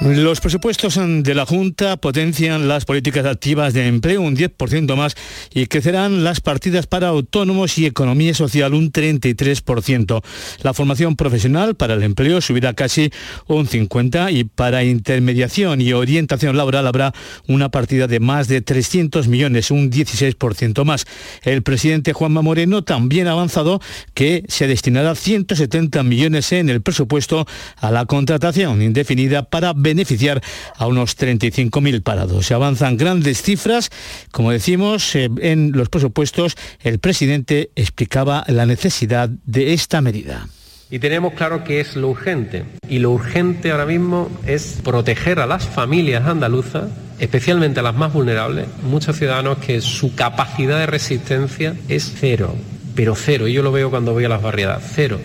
Los presupuestos de la Junta potencian las políticas activas de empleo un 10% más y crecerán las partidas para autónomos y economía social un 33%. La formación profesional para el empleo subirá casi un 50% y para intermediación y orientación laboral habrá una partida de más de 300 millones, un 16% más. El presidente Juanma Moreno también ha avanzado que se destinará 170 millones en el presupuesto a la contratación indefinida para beneficiar a unos 35.000 parados. Se avanzan grandes cifras, como decimos, eh, en los presupuestos el presidente explicaba la necesidad de esta medida. Y tenemos claro que es lo urgente. Y lo urgente ahora mismo es proteger a las familias andaluzas, especialmente a las más vulnerables, muchos ciudadanos que su capacidad de resistencia es cero, pero cero. Y yo lo veo cuando voy a las barriadas, cero.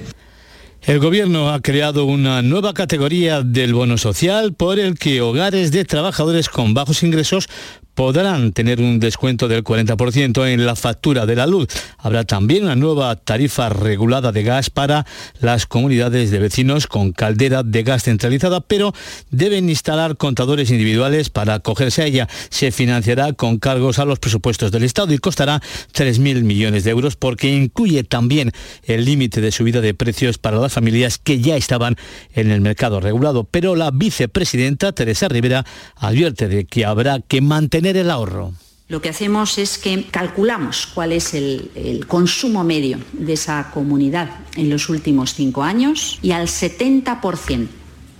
El Gobierno ha creado una nueva categoría del bono social por el que hogares de trabajadores con bajos ingresos podrán tener un descuento del 40% en la factura de la luz. Habrá también una nueva tarifa regulada de gas para las comunidades de vecinos con caldera de gas centralizada, pero deben instalar contadores individuales para acogerse a ella. Se financiará con cargos a los presupuestos del Estado y costará 3.000 millones de euros porque incluye también el límite de subida de precios para las familias que ya estaban en el mercado regulado. Pero la vicepresidenta Teresa Rivera advierte de que habrá que mantener el ahorro. Lo que hacemos es que calculamos cuál es el, el, consumo medio de esa comunidad en los últimos cinco años y al 70%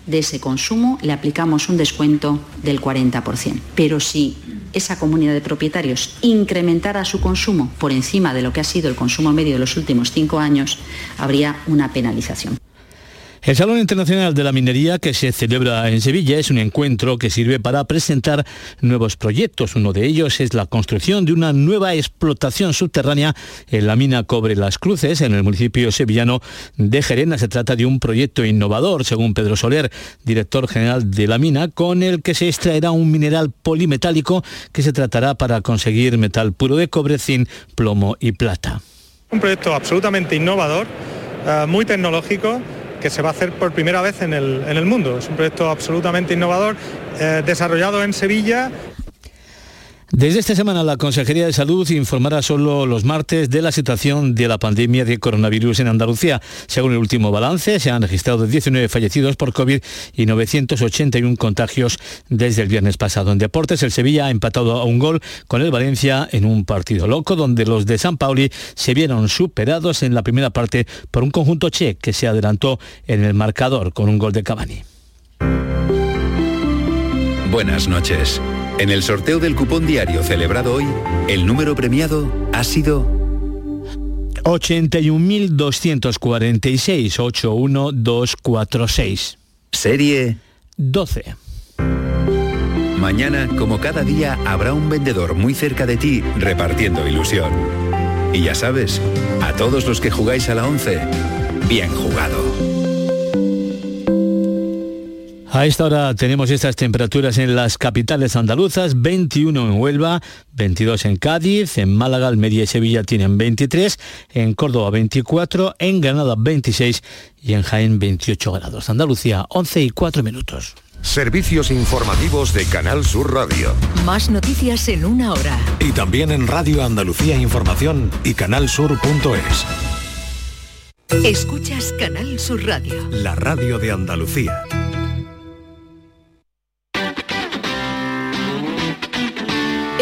de ese consumo le aplicamos un descuento del 40%. Pero si esa comunidad de propietarios incrementara su consumo por encima de lo que ha sido el consumo medio de los últimos cinco años, habría una penalización. El Salón Internacional de la Minería que se celebra en Sevilla es un encuentro que sirve para presentar nuevos proyectos. Uno de ellos es la construcción de una nueva explotación subterránea en la mina Cobre Las Cruces, en el municipio sevillano de Gerena. Se trata de un proyecto innovador, según Pedro Soler, director general de la mina, con el que se extraerá un mineral polimetálico que se tratará para conseguir metal puro de cobre, zinc, plomo y plata. Un proyecto absolutamente innovador, uh, muy tecnológico que se va a hacer por primera vez en el, en el mundo. Es un proyecto absolutamente innovador, eh, desarrollado en Sevilla desde esta semana la Consejería de Salud informará solo los martes de la situación de la pandemia de coronavirus en Andalucía. Según el último balance, se han registrado 19 fallecidos por COVID y 981 contagios desde el viernes pasado. En deportes, el Sevilla ha empatado a un gol con el Valencia en un partido loco donde los de San Pauli se vieron superados en la primera parte por un conjunto che que se adelantó en el marcador con un gol de Cavani. Buenas noches. En el sorteo del cupón diario celebrado hoy, el número premiado ha sido 81.246 81246. Serie 12. Mañana, como cada día, habrá un vendedor muy cerca de ti repartiendo ilusión. Y ya sabes, a todos los que jugáis a la 11, bien jugado. A esta hora tenemos estas temperaturas en las capitales andaluzas, 21 en Huelva, 22 en Cádiz, en Málaga, Almería y Sevilla tienen 23, en Córdoba 24, en Granada 26 y en Jaén 28 grados. Andalucía 11 y 4 minutos. Servicios informativos de Canal Sur Radio. Más noticias en una hora. Y también en Radio Andalucía Información y canalsur.es. Escuchas Canal Sur Radio. La radio de Andalucía.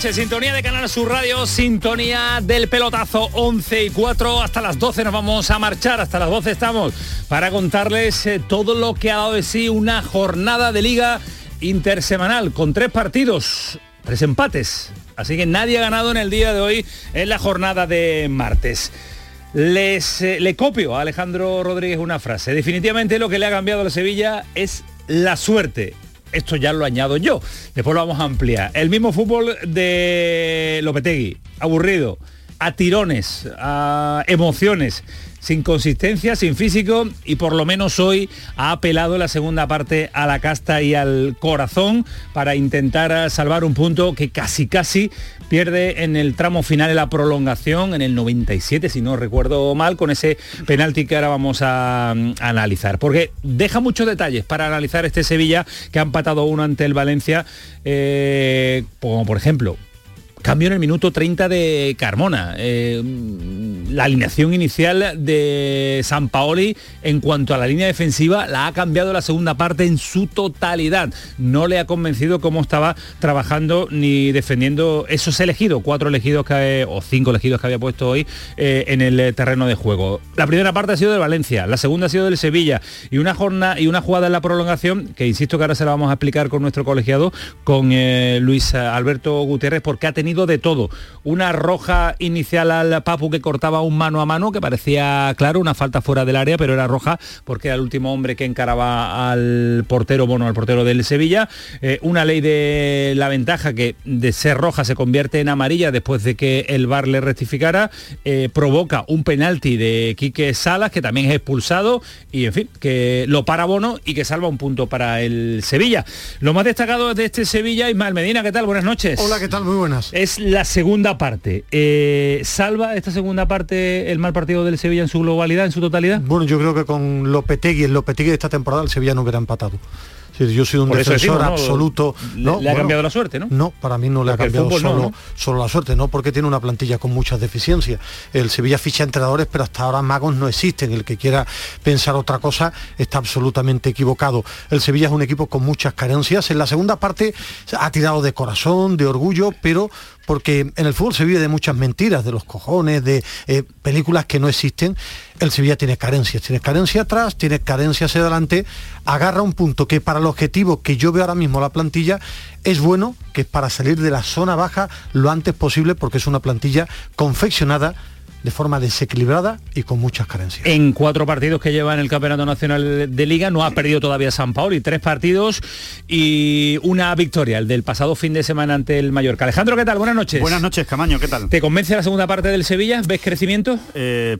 Sintonía de Canal Sur Radio, sintonía del pelotazo 11 y 4 hasta las 12 nos vamos a marchar, hasta las 12 estamos para contarles eh, todo lo que ha dado de sí una jornada de liga intersemanal con tres partidos tres empates. Así que nadie ha ganado en el día de hoy en la jornada de martes. Les, eh, le copio a Alejandro Rodríguez una frase. Definitivamente lo que le ha cambiado a la Sevilla es la suerte. Esto ya lo añado yo. Después lo vamos a ampliar. El mismo fútbol de Lopetegui. Aburrido. A tirones. A emociones sin consistencia, sin físico y por lo menos hoy ha apelado la segunda parte a la casta y al corazón para intentar salvar un punto que casi casi pierde en el tramo final de la prolongación en el 97 si no recuerdo mal con ese penalti que ahora vamos a, mm, analizar. Porque deja muchos detalles para analizar este Sevilla que ha empatado uno ante el Valencia eh, como por ejemplo Cambio en el minuto 30 de Carmona. Eh, la alineación inicial de San Paoli en cuanto a la línea defensiva la ha cambiado la segunda parte en su totalidad. No le ha convencido cómo estaba trabajando ni defendiendo esos elegidos, cuatro elegidos que, o cinco elegidos que había puesto hoy eh, en el terreno de juego. La primera parte ha sido de Valencia, la segunda ha sido del Sevilla y una jornada y una jugada en la prolongación que insisto que ahora se la vamos a explicar con nuestro colegiado, con eh, Luis Alberto Gutiérrez, porque ha tenido de todo. Una roja inicial al Papu que cortaba un mano a mano, que parecía, claro, una falta fuera del área, pero era roja porque era el último hombre que encaraba al portero, bueno, al portero del Sevilla. Eh, una ley de la ventaja que de ser roja se convierte en amarilla después de que el VAR le rectificara. Eh, provoca un penalti de Quique Salas, que también es expulsado, y en fin, que lo para Bono y que salva un punto para el Sevilla. Lo más destacado de este Sevilla, Ismael Medina, ¿qué tal? Buenas noches. Hola, ¿qué tal? Muy buenas es la segunda parte. Eh, ¿Salva esta segunda parte el mal partido del Sevilla en su globalidad, en su totalidad? Bueno, yo creo que con Lopetegui, el Lopetegui de esta temporada, el Sevilla no hubiera empatado yo soy un defensor absoluto. ¿no? Le, ha cambiado la suerte, ¿no? No, para mí no le ha cambiado solo, solo la suerte, no porque tiene una plantilla con muchas deficiencias. El Sevilla ficha entrenadores, pero hasta ahora magos no existen. El que quiera pensar otra cosa está absolutamente equivocado. El Sevilla es un equipo con muchas carencias. En la segunda parte ha tirado de corazón, de orgullo, pero porque en el fútbol se vive de muchas mentiras, de los cojones, de eh, películas que no existen. El Sevilla tiene carencias, tiene carencia atrás, tiene carencias hacia adelante, agarra un punto que para el objetivo que yo veo ahora mismo la plantilla es bueno, que es para salir de la zona baja lo antes posible, porque es una plantilla confeccionada de forma desequilibrada y con muchas carencias. En cuatro partidos que lleva en el Campeonato Nacional de Liga no ha perdido todavía San Paolo y tres partidos y una victoria, el del pasado fin de semana ante el Mallorca. Alejandro, ¿qué tal? Buenas noches. Buenas noches, Camaño, ¿qué tal? ¿Te convence la segunda parte del Sevilla? ¿Ves crecimiento? Eh,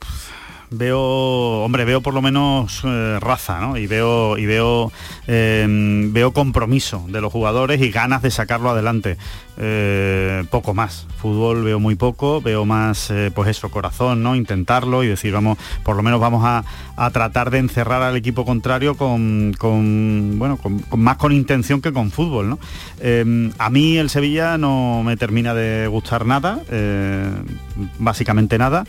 veo, hombre, veo por lo menos eh, raza, ¿no? Y veo, y veo, eh, veo compromiso de los jugadores y ganas de sacarlo adelante. Eh, poco más. Fútbol veo muy poco, veo más, eh, pues eso, corazón, ¿no? Intentarlo y decir, vamos, por lo menos vamos a, tratar de encerrar al equipo contrario con, bueno, con, más con intención que con fútbol, ¿no? Eh, a mí el Sevilla no me termina de gustar nada, básicamente nada,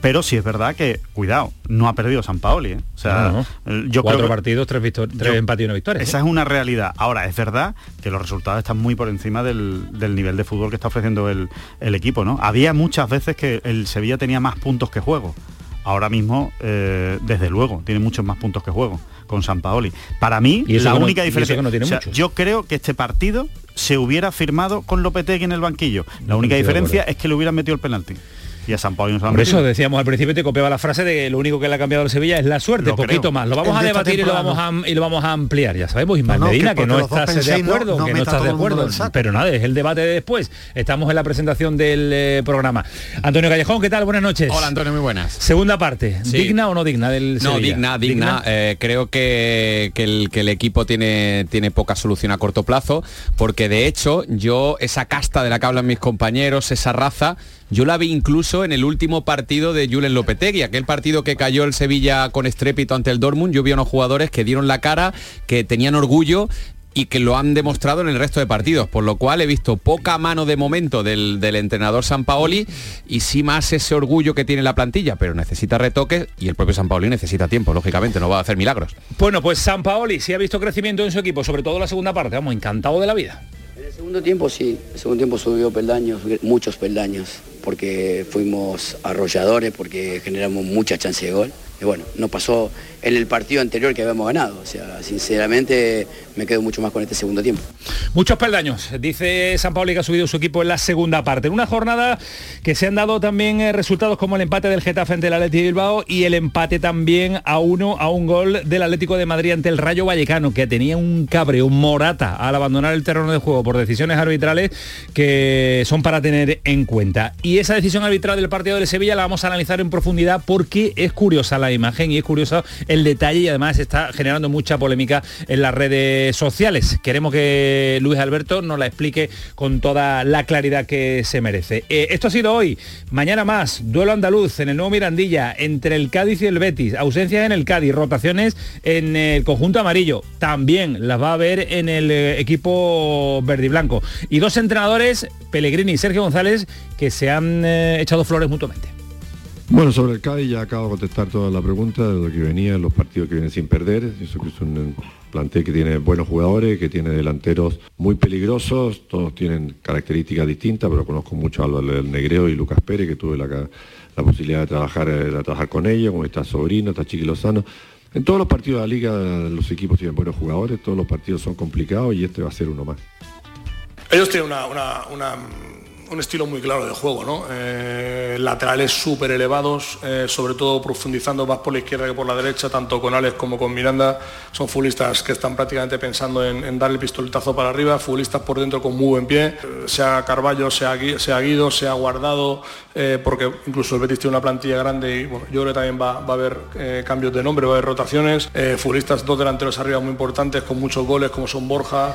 pero sí es verdad que, cuidado, no ha perdido San Paoli, O sea, yo Cuatro partidos, tres, tres empates y una victoria. Esa es una realidad. Ahora, es verdad que los resultados están muy por encima del, del nivel de fútbol que está ofreciendo el, equipo, ¿no? Había muchas veces que el Sevilla tenía más puntos que juego. Ahora mismo, eh, desde luego, tiene muchos más puntos que juego con San Paoli. Para mí, la única diferencia... Que no tiene yo creo que este partido se hubiera firmado con Lopetegui en el banquillo. La única diferencia es que le hubieran metido el penalti y a San Pablo Por eso decíamos al principio te copiaba la frase de que lo único que le ha cambiado a Sevilla es la suerte, poquito más. Lo vamos a debatir y lo vamos a, y lo vamos a ampliar. Ya sabemos, Ismael Medina, que, no estás de acuerdo, que no estás de acuerdo. Pero nada, es el debate de después. Estamos en la presentación del eh, programa. Antonio Callejón, ¿qué tal? Buenas noches. Hola Antonio, muy buenas. Segunda parte, ¿digna o no digna del Sevilla? No, digna, digna. Eh, creo que, que, el, que el equipo tiene, tiene poca solución a corto plazo, porque de hecho yo, esa casta de la que hablan mis compañeros, esa raza, yo la vi incluso en el último partido de Julen Lopetegui, aquel partido que cayó el Sevilla con estrépito ante el Dortmund. Yo vi a unos jugadores que dieron la cara, que tenían orgullo y que lo han demostrado en el resto de partidos, por lo cual he visto poca mano de momento del, entrenador San Paoli y sí más ese orgullo que tiene la plantilla, pero necesita retoques y el propio San Paoli necesita tiempo, lógicamente, no va a hacer milagros. Bueno, pues San Paoli sí ha visto crecimiento en su equipo, sobre todo la segunda parte, vamos, encantado de la vida. Segundo tiempo sí, el segundo tiempo subió peldaños, muchos peldaños porque fuimos arrolladores, porque generamos mucha chance de gol. Y bueno, no pasó en el partido anterior que habíamos ganado. O sea, sinceramente me quedo mucho más con este segundo tiempo. Muchos peldaños, dice San Pauli que ha subido su equipo en la segunda parte. En una jornada que se han dado también eh, resultados como el empate del Getafe ante el Atlético de Bilbao y el empate también a uno a un gol del Atlético de Madrid ante el Rayo Vallecano, que tenía un cabreo, un morata al abandonar el terreno de juego por decisiones arbitrales que son para tener en cuenta. Y esa decisión arbitral del partido de Sevilla la vamos a analizar en profundidad porque es curiosa la imagen y es curioso el detalle y además está generando mucha polémica en las redes sociales. Queremos que Luis Alberto nos la explique con toda la claridad que se merece. Eh, esto ha sido hoy, mañana más, duelo andaluz en el nuevo Mirandilla entre el Cádiz y el Betis, ausencias en el Cádiz, rotaciones en el conjunto amarillo, también las va a haber en el eh, equipo verde y blanco. Y dos entrenadores, Pellegrini y Sergio González, que se han eh, echado flores mutuamente. Bueno, sobre el Cádiz ya acabo de contestar toda la pregunta de lo que venía, los partidos que vienen sin perder. Eso que es un plantel que tiene buenos jugadores, que tiene delanteros muy peligrosos, todos tienen características distintas, pero conozco mucho a del Negreo y Lucas Pérez, que tuve la, posibilidad de trabajar, eh, de trabajar con ellos, como está Sobrino, está Chiqui Lozano. En todos los partidos de la liga los equipos tienen buenos jugadores, todos los partidos son complicados y este va a ser uno más. Ellos tienen una un estilo muy claro de juego, ¿no? Eh, laterales súper elevados, eh, sobre todo profundizando más por la izquierda que por la derecha, tanto con Alex como con Miranda. Son futbolistas que están prácticamente pensando en, dar el pistoletazo para arriba, futbolistas por dentro con muy buen pie, eh, sea Carballo, sea, sea Guido, sea Guardado, porque incluso el Betis tiene una plantilla grande y bueno, yo creo que también va, a haber cambios de nombre, va a haber rotaciones. futbolistas dos delanteros arriba muy importantes, con muchos goles, como son Borja,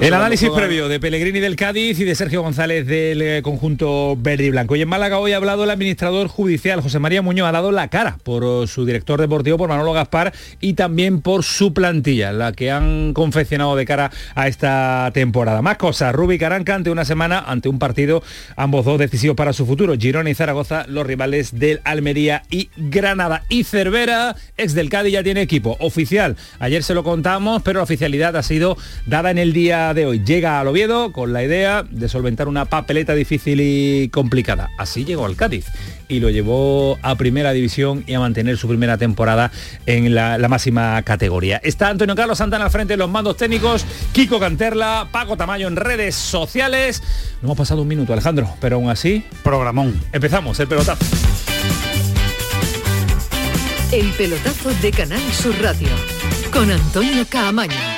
El análisis previo de Pellegrini del Cádiz y de Sergio González del eh, conjunto verde y blanco. Y en Málaga hoy ha hablado el administrador judicial José María Muñoz, ha dado la cara por oh, su director deportivo, por Manolo Gaspar, y también por su plantilla, la que han confeccionado de cara a esta temporada. Más cosas, Rubi Caranca ante una semana, ante un partido, ambos dos decisivos para su futuro. Girona y Zaragoza, los rivales del Almería y Granada. Y Cervera, ex del Cádiz, ya tiene equipo oficial. Ayer se lo contamos, pero la oficialidad ha sido dada en el día de hoy. Llega al Oviedo con la idea de solventar una papeleta difícil y complicada. Así llegó al Cádiz y lo llevó a primera división y a mantener su primera temporada en la, máxima categoría. Está Antonio Carlos Santana al frente de los mandos técnicos, Kiko Canterla, Paco Tamayo en redes sociales. No hemos pasado un minuto, Alejandro, pero aún así... Programón. Empezamos el pelotazo. El pelotazo de Canal Sur Radio con Antonio Caamaño.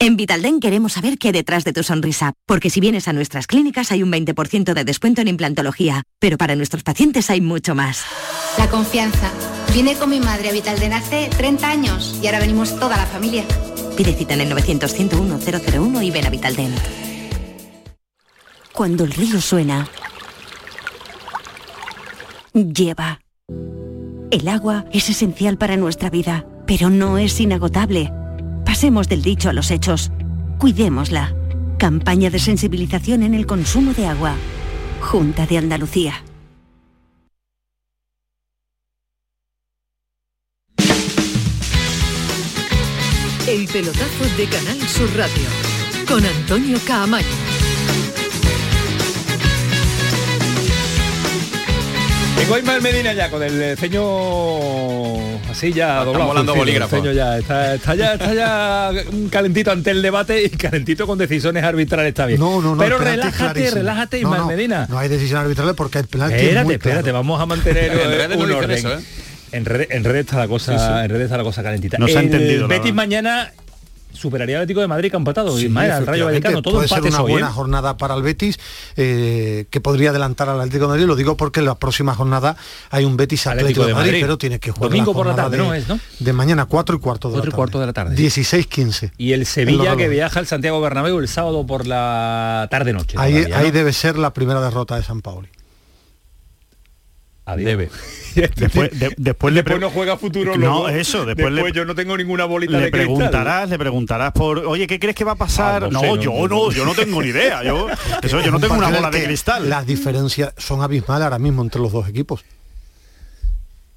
En Vitalden queremos saber qué detrás de tu sonrisa, porque si vienes a nuestras clínicas hay un 20% de descuento en implantología, pero para nuestros pacientes hay mucho más. La confianza. Vine con mi madre a Vitalden hace 30 años y ahora venimos toda la familia. Pide cita en el 900-101-001 y ven a Vitaldent. Cuando el río suena, lleva. El agua es esencial para nuestra vida, pero no es inagotable. Pasemos del dicho a los hechos. Cuidémosla. Campaña de sensibilización en el consumo de agua. Junta de Andalucía. El pelotazo de Canal Sur Radio con Antonio Caamaño. Tengo a Ismael Medina ya con el ceño así ya doblado. volando bolígrafo. ya está, está ya está ya calentito ante el debate y calentito con decisiones arbitrales está bien. No, no, no, Pero es relájate, relájate Ismael no, Medina. No hay decisión arbitral porque el penalti es Espérate, muy espérate, claro. vamos a mantener En eh, redes no un orden. eso, ¿eh? En redes en redes está la cosa, Sí, sí. en redes está la cosa calentita. No se ha entendido, Betis mañana superaría al Atlético de Madrid que ha empatado. Sí, Ismael, al Rayo Vallecano, todo puede ser una hoy, buena ¿eh? jornada para el Betis eh, que podría adelantar al Atlético de Madrid lo digo porque en la próxima jornada hay un Betis Atlético, de, Madrid, pero tiene que jugar Domingo la por la tarde, de, ¿no es, no? de mañana 4 y cuarto de Cuatro y la tarde cuarto de la tarde. 16-15 Y el Sevilla que viaja al Santiago Bernabéu el sábado por la tarde noche. ahí, todavía, ¿no? ahí debe ser la primera derrota de San Paoli Adiós. Debe. Después, de- después Después no juega futuro No, eso, después le- yo no tengo ninguna bolita le de cristal. preguntarás, le preguntarás por, oye, ¿qué crees que va a pasar? Ah, no no, sé, no, yo no, no, no. yo no tengo ni idea. Yo, eso, yo no tengo una bola de cristal. las diferencias son abismales ahora mismo entre los dos equipos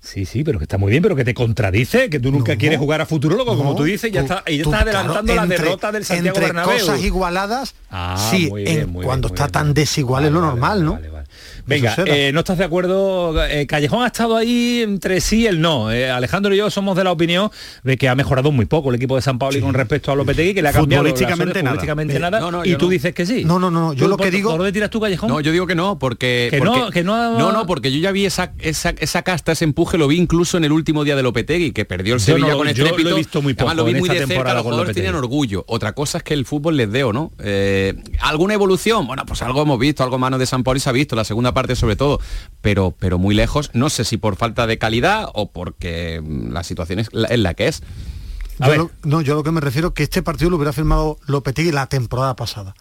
Sí, sí, pero que está muy bien, pero que te contradice, que tú nunca No, quieres jugar a futuro, luego como No, tú dices, ya tú- está, y ya tú, estás adelantando claro, la derrota del Santiago entre Bernabéu. cosas igualadas Ah, sí muy bien, en- muy bien, cuando está bien, tan desigual es lo Vale, normal vale, no vale, vale. Venga, eh, no estás de acuerdo. eh, Callejón ha estado ahí entre sí y el no. Eh, Alejandro y yo somos de la opinión de que ha mejorado muy poco el equipo de San Pablo con respecto a Lopetegui, que le ha cambiado Futbolísticamente nada. futbolísticamente Eh, nada. no, no, y tú no. dices que sí. No, no, no, yo ¿Tú lo que digo- ¿Por dónde tiras tú, Callejón? No, yo digo que no, porque... Que porque- no, que no No, no, porque yo ya vi esa, esa, esa casta, ese empuje, lo vi incluso en el último día de Lopetegui, que perdió el Yo Sevilla con yo lo he estrépito. visto muy Además, lo poco vi en muy esta de cerca, los jugadores tenían orgullo. Otra cosa es que el fútbol les dé o no. Eh, ¿Alguna evolución? Bueno, pues algo hemos visto, algo mano de San Pauli se ha visto, la segunda parte sobre todo, pero, pero muy lejos. No sé si por falta de calidad o porque mm, la situación es la, es la que es. A Yo ver. lo- no, yo lo que me refiero es que este partido lo hubiera firmado Lopetegui la temporada pasada.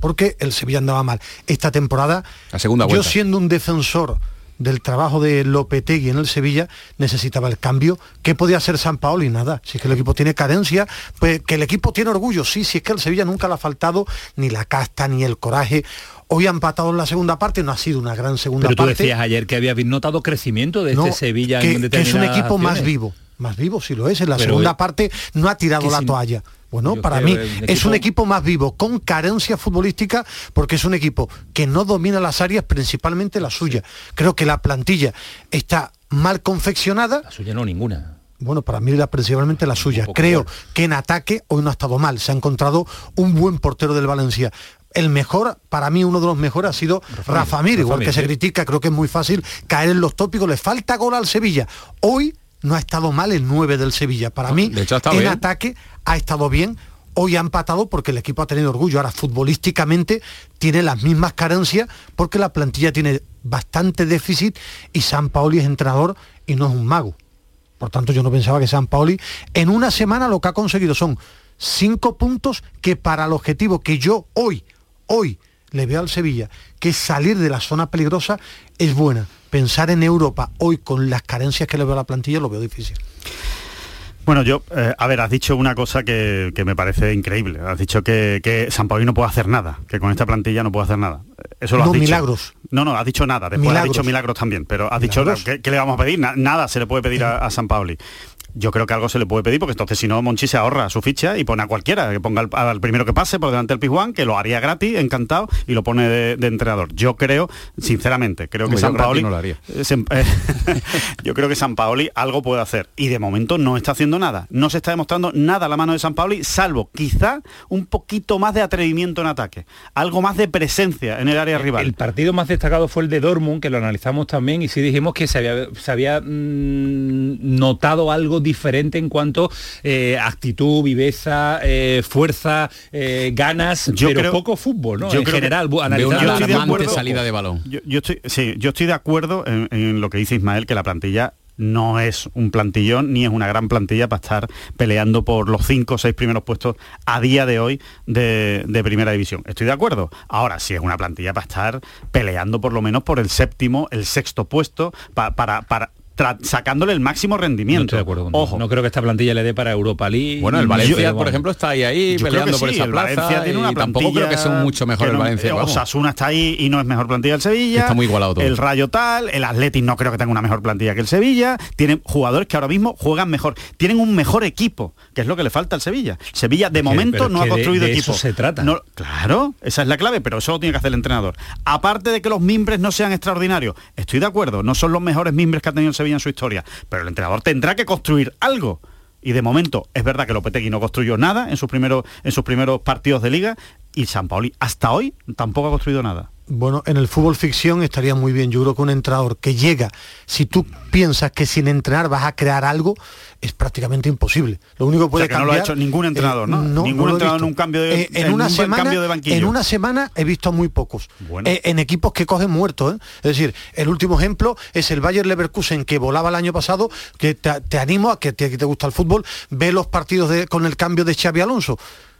Porque el Sevilla andaba mal. Esta temporada, La segunda yo vuelta. siendo un defensor del trabajo de Lopetegui en el Sevilla, necesitaba el cambio. ¿Qué podía hacer San Paolo? Y nada. Si es que el equipo tiene carencia, pues que el equipo tiene orgullo. Sí, si es que el Sevilla nunca le ha faltado ni la casta ni el coraje. Hoy ha empatado en la segunda parte, no ha sido una gran segunda Pero tú parte. decías ayer que habías notado crecimiento de No, este Sevilla que, en que es un equipo más vivo más vivo si lo es en la Pero, segunda parte no ha tirado la si- toalla bueno Yo para mí es un equipo- más vivo con carencia futbolística porque es un equipo que no domina las áreas principalmente la suya creo que la plantilla está mal confeccionada La suya no, ninguna. bueno, para mí la principalmente la suya. Creo que en ataque hoy no ha estado mal. Se ha encontrado un buen portero del Valencia. El mejor, para mí uno de los mejores ha sido Rafa, Mir, igual que se critica, creo que es muy fácil caer en los tópicos. Le falta gol al Sevilla. Hoy no ha estado mal el 9 del Sevilla. Para mí, de hecho en bien. ataque ha estado bien. Hoy ha empatado porque el equipo ha tenido orgullo. Ahora, futbolísticamente, tiene las mismas carencias porque la plantilla tiene bastante déficit y San Paoli es entrenador y no es un mago. Por tanto, yo no pensaba que San Paoli en una semana lo que ha conseguido son cinco puntos que para el objetivo que yo hoy, hoy le veo al Sevilla, que salir de la zona peligrosa, es buena. Pensar en Europa hoy con las carencias que le veo a la plantilla lo veo difícil. Bueno, yo, eh, a ver, has dicho una cosa que, que me parece increíble. Has dicho que, que San Paoli no puede hacer nada, que con esta plantilla no puede hacer nada. Eso lo has No, dicho. milagros. No, no, has dicho nada. Después has Milagros. dicho milagros también, pero has Milagros. dicho, ¿qué, qué le vamos a pedir? Na- nada se le puede pedir a, a San Paoli. Yo creo que algo se le puede pedir, porque entonces si no, Monchi se ahorra su ficha y pone a cualquiera, que ponga al, al primero que pase por delante del Pizjuán, que lo haría gratis, encantado, y lo pone de, de entrenador. Yo creo, sinceramente, creo que San Paoli... no lo haría. Eh, eh, yo creo que San Paoli algo puede hacer y de momento no está haciendo nada. No se está demostrando nada a la mano de San Paoli, salvo quizá un poquito más de atrevimiento en ataque, algo más de presencia en el área rival. El partido más destacado fue el de Dortmund, que lo analizamos también, y sí dijimos que se había, se había mm, notado algo diferente en cuanto eh, actitud, viveza, eh, fuerza, eh, ganas, Yo pero creo- poco fútbol, ¿no? yo en creo general, analizando- acuerdo- salida de balón. Yo, yo estoy, sí, yo estoy de acuerdo en, en lo que dice Ismael, que la plantilla no es un plantillón ni es una gran plantilla para estar peleando por los cinco o seis primeros puestos a día de hoy de, primera división. Estoy de acuerdo. Ahora sí es una plantilla para estar peleando por lo menos por el séptimo, el sexto puesto, para, para sacándole el máximo rendimiento. No Ojo. No creo que esta plantilla le dé para Europa League. Bueno, el Valencia, por ejemplo, está ahí, ahí peleando por esa plaza. Valencia tiene una tampoco creo que sea mucho mejor el Valencia. Osasuna está ahí y no es mejor plantilla el Sevilla. Está muy igualado todo. El Rayo tal, el Athletic no creo que tenga una mejor plantilla que el Sevilla. Tienen jugadores que ahora mismo juegan mejor. Tienen un mejor equipo, que es lo que le falta al Sevilla. Sevilla de momento no ha construido equipo. Eso se trata. claro, esa es la clave, pero eso lo tiene que hacer el entrenador. Aparte de que los mimbres no sean extraordinarios, estoy de acuerdo, no son los mejores mimbres que ha tenido el Sevilla en su historia pero el entrenador tendrá que construir algo. Y de momento es verdad que Lopetegui no construyó nada en sus primeros, en sus primeros partidos de liga y San Paoli hasta hoy tampoco ha construido nada. Bueno, en el fútbol ficción estaría muy bien. Yo creo que un entrenador que llega, si tú piensas que sin entrenar vas a crear algo, es prácticamente imposible. Lo único que puede no lo ha hecho ningún entrenador, ¿no? Eh, ningún entrenador en un cambio de, eh, en, una semana, de banquillo. En una semana he visto muy pocos. Eh, en equipos que cogen muertos. Es decir, el último ejemplo es el Bayer Leverkusen que volaba el año pasado, que te, animo a que te, te gusta el fútbol, ve los partidos de, con el cambio de Xavi Alonso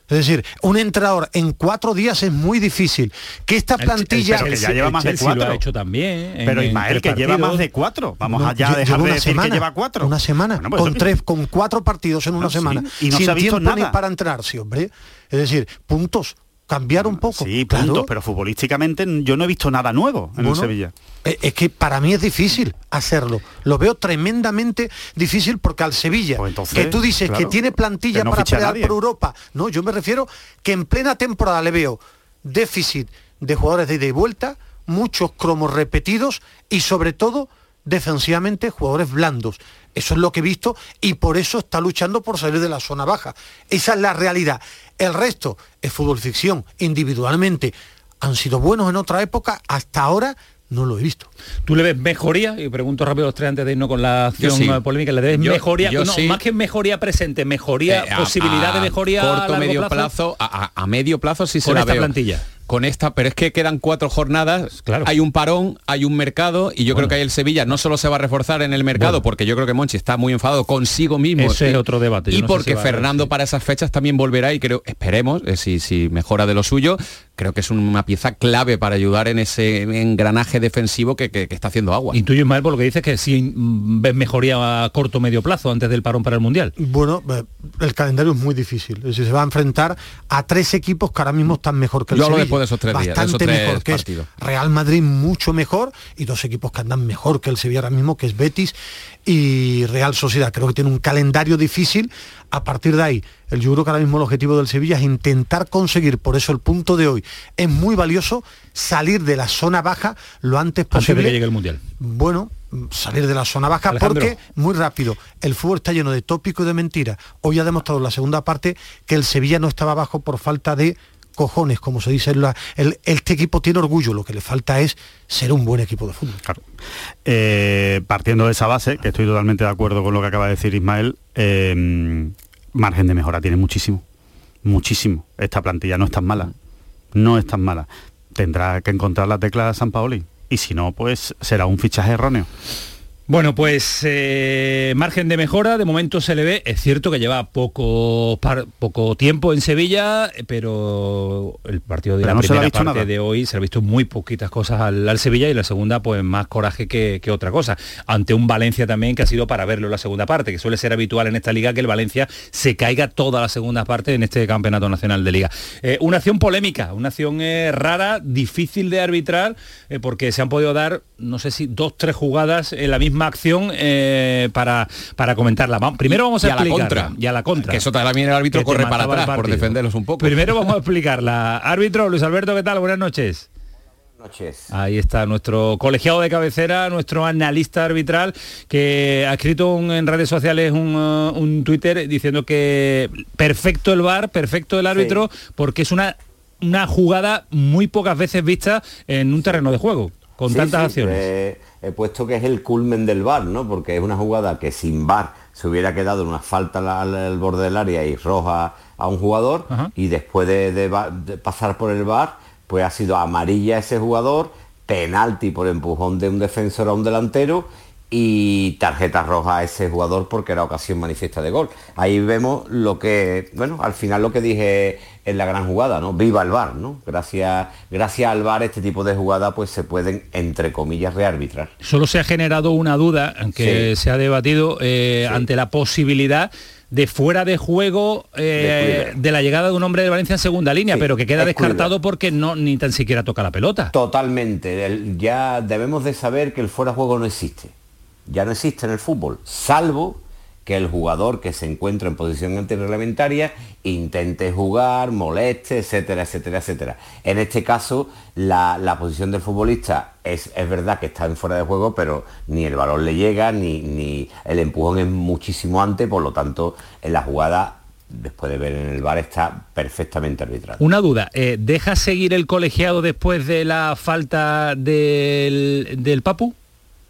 es decir, un entrenador en cuatro días es muy difícil. Que esta plantilla... El, que ya lleva más de cuatro. Lo ha hecho también. pero Ismael, que lleva más de cuatro. Vamos allá a dejar de decir que lleva cuatro. Una semana. Pues con tres, con cuatro partidos en una semana. Y no se ha visto nada. para entrenarse, hombre. Es decir, puntos cambiar un poco. Sí, punto, pero futbolísticamente yo no he visto nada nuevo en el Sevilla. Eh, es que para mí es difícil hacerlo. Lo veo tremendamente difícil porque al Sevilla, pues que tú dices que tiene plantilla para pelear por Europa, no, yo me refiero que en plena temporada le veo déficit de jugadores de ida y vuelta, muchos cromos repetidos y sobre todo defensivamente jugadores blandos. Eso es lo que he visto y por eso está luchando por salir de la zona baja. Esa es la realidad. El resto es fútbol ficción. Individualmente han sido buenos en otra época, hasta ahora no lo he visto. ¿Tú le ves mejoría? Y pregunto rápido a los tres antes de irnos con la acción polémica. ¿Le ves mejoría? no, más que mejoría presente, mejoría, eh, posibilidad de mejoría corto, a medio plazo. a, medio plazo sí se la esta plantilla con esta, pero es que quedan cuatro jornadas, claro. hay un parón, hay un mercado y yo creo que ahí el Sevilla no solo se va a reforzar en el mercado, porque yo creo que Monchi está muy enfadado consigo mismo. Ese es otro debate. y porque Fernando para esas fechas también volverá y creo, esperemos, eh, si, si mejora de lo suyo, creo que es una pieza clave para ayudar en ese engranaje defensivo que, está haciendo agua. Y tú, Ismael, por lo que dices que si ves mejoría a corto o medio plazo antes del parón para el Mundial. Bueno, eh, el calendario es muy difícil. Es decir, se va a enfrentar a tres equipos que ahora mismo están mejor que el Sevilla de esos tres días, Bastante mejor, que es Real Madrid mucho mejor y dos equipos que andan mejor que el Sevilla ahora mismo, que es Betis y Real Sociedad. Creo que tiene un calendario difícil. A partir de ahí, el, yo creo que ahora mismo el objetivo del Sevilla es intentar conseguir, por eso el punto de hoy es muy valioso, salir de la zona baja lo antes posible. Antes de que llegue el Mundial. Bueno, salir de la zona baja porque muy rápido el fútbol está lleno de tópicos y de mentiras hoy ha demostrado en la segunda parte que el Sevilla no estaba bajo por falta de cojones, como se dice, el, este equipo tiene orgullo, lo que le falta es ser un buen equipo de fútbol. Eh, partiendo de esa base, que estoy totalmente de acuerdo con lo que acaba de decir Ismael, eh, margen de mejora tiene muchísimo, muchísimo. Esta plantilla no es tan mala, no es tan mala. Tendrá que encontrar la tecla de San Paoli y si no, pues será un fichaje erróneo. Bueno, pues eh, margen de mejora, de momento se le ve, es cierto que lleva poco, poco tiempo en Sevilla, pero el partido de la primera parte de hoy se ha visto muy poquitas cosas al, Sevilla y la segunda pues más coraje que, otra cosa, ante un Valencia también que ha sido para verlo en la segunda parte, que suele ser habitual en esta liga que el Valencia se caiga toda la segunda parte en este campeonato nacional de liga. Eh, una acción polémica, una acción eh, rara, difícil de arbitrar, porque se han podido dar, no sé si dos, tres jugadas en la misma acción eh, para, para comentarla. primero vamos a, y a la contra. Y a la contra. Que eso también el árbitro corre para atrás por defenderlos un poco. Primero vamos a explicarla. Árbitro, Luis Alberto, ¿qué tal? Buenas noches. Noches. Ahí está nuestro colegiado de cabecera, nuestro analista arbitral, que ha escrito en redes sociales un, uh, un, Twitter diciendo que perfecto el VAR, perfecto el árbitro, porque es una, una jugada muy pocas veces vista en un terreno de juego, con tantas acciones. Eh, he puesto que es el culmen del bar, ¿no? Porque es una jugada que sin bar se hubiera quedado en una falta al, borde del área y roja a un jugador y después de, pasar por el bar, pues ha sido amarilla ese jugador, penalti por empujón de un defensor a un delantero y tarjeta roja a ese jugador porque era ocasión manifiesta de gol. Ahí vemos lo que, bueno, al final lo que dije en la gran jugada, ¿no? Viva el VAR, ¿no? Gracias, gracias al VAR este tipo de jugada pues se pueden, entre comillas, rearbitrar. Solo se ha generado una duda que se ha debatido eh, ante la posibilidad de fuera de juego eh, de, la llegada de un hombre de Valencia en segunda línea, pero que queda descartado porque no ni tan siquiera toca la pelota. Totalmente. ya debemos de saber que el fuera de juego no existe ya no existe en el fútbol, salvo que el jugador que se encuentra en posición antirreglamentaria intente jugar, moleste, etcétera, etcétera, etcétera. En este caso, la, posición del futbolista es, es, verdad que está en fuera de juego, pero ni el balón le llega, ni, ni el empujón es muchísimo antes, por lo tanto, en la jugada después de ver en el bar está perfectamente arbitrado. Una duda, eh, ¿deja seguir el colegiado después de la falta del, del Papu?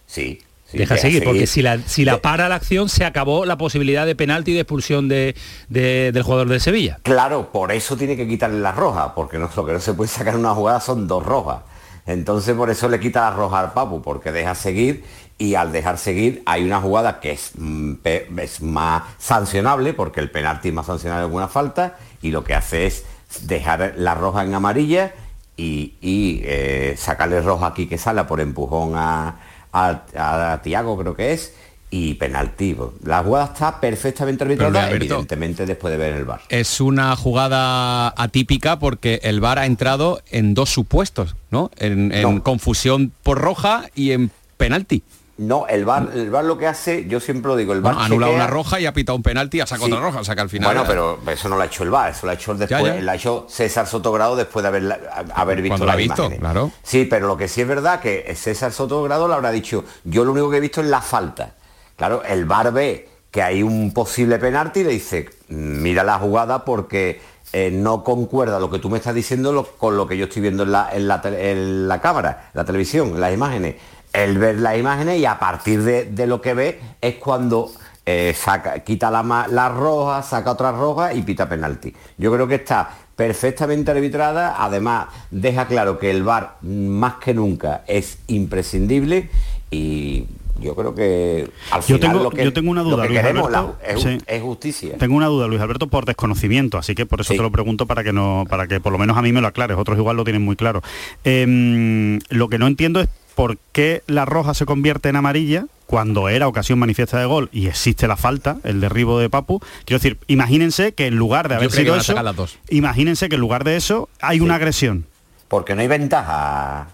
Sí, deja seguir, porque si la, si la para la acción se acabó la posibilidad de penalti y de expulsión de, del jugador de Sevilla. Claro, por eso tiene que quitarle la roja, porque no, lo que no se puede sacar en una jugada son dos rojas. Entonces por eso le quita la roja al Papu, porque deja seguir y al dejar seguir hay una jugada que es, mm, es más sancionable, porque el penalti es más sancionable que una falta, y lo que hace es dejar la roja en amarilla y, eh, sacarle roja aquí que sale por empujón a, a, Tiago creo que es, y penalti. La jugada está perfectamente arbitrada, evidentemente después de ver el VAR. Es una jugada atípica porque el VAR ha entrado en dos supuestos, ¿no? En, confusión por roja y en penalti. No, el VAR, el VAR lo que hace, yo siempre lo digo, el VAR ha anulado una roja y ha pitado un penalti, ha sacado otra roja, o sea que al final. Bueno, pero eso no lo ha hecho el VAR, eso lo ha hecho después, ha hecho César Sotogrado después de haber, haber visto la, visto, claro. Sí, pero lo que sí es verdad que César Sotogrado le habrá dicho, yo lo único que he visto es la falta. Claro, el VAR ve que hay un posible penalti y le dice, mira la jugada porque eh, no concuerda lo que tú me estás diciendo con lo que yo estoy viendo en la, en la, en la cámara, la televisión, las imágenes el ver las imágenes y a partir de, lo que ve es cuando eh, saca, quita la, la, roja, saca otra roja y pita penalti. Yo creo que está perfectamente arbitrada, además deja claro que el VAR más que nunca es imprescindible y yo creo que al yo tengo, yo tengo una duda, Luis Alberto, es, justicia. Tengo una duda, Luis Alberto, por desconocimiento, así que por eso te lo pregunto para que no, para que por lo menos a mí me lo aclares, otros igual lo tienen muy claro. Em, lo que no entiendo es por qué la roja se convierte en amarilla cuando era ocasión manifiesta de gol y existe la falta, el derribo de Papu. Quiero decir, imagínense que en lugar de haber sido eso, imagínense que en lugar de eso hay una agresión. Porque no hay ventaja,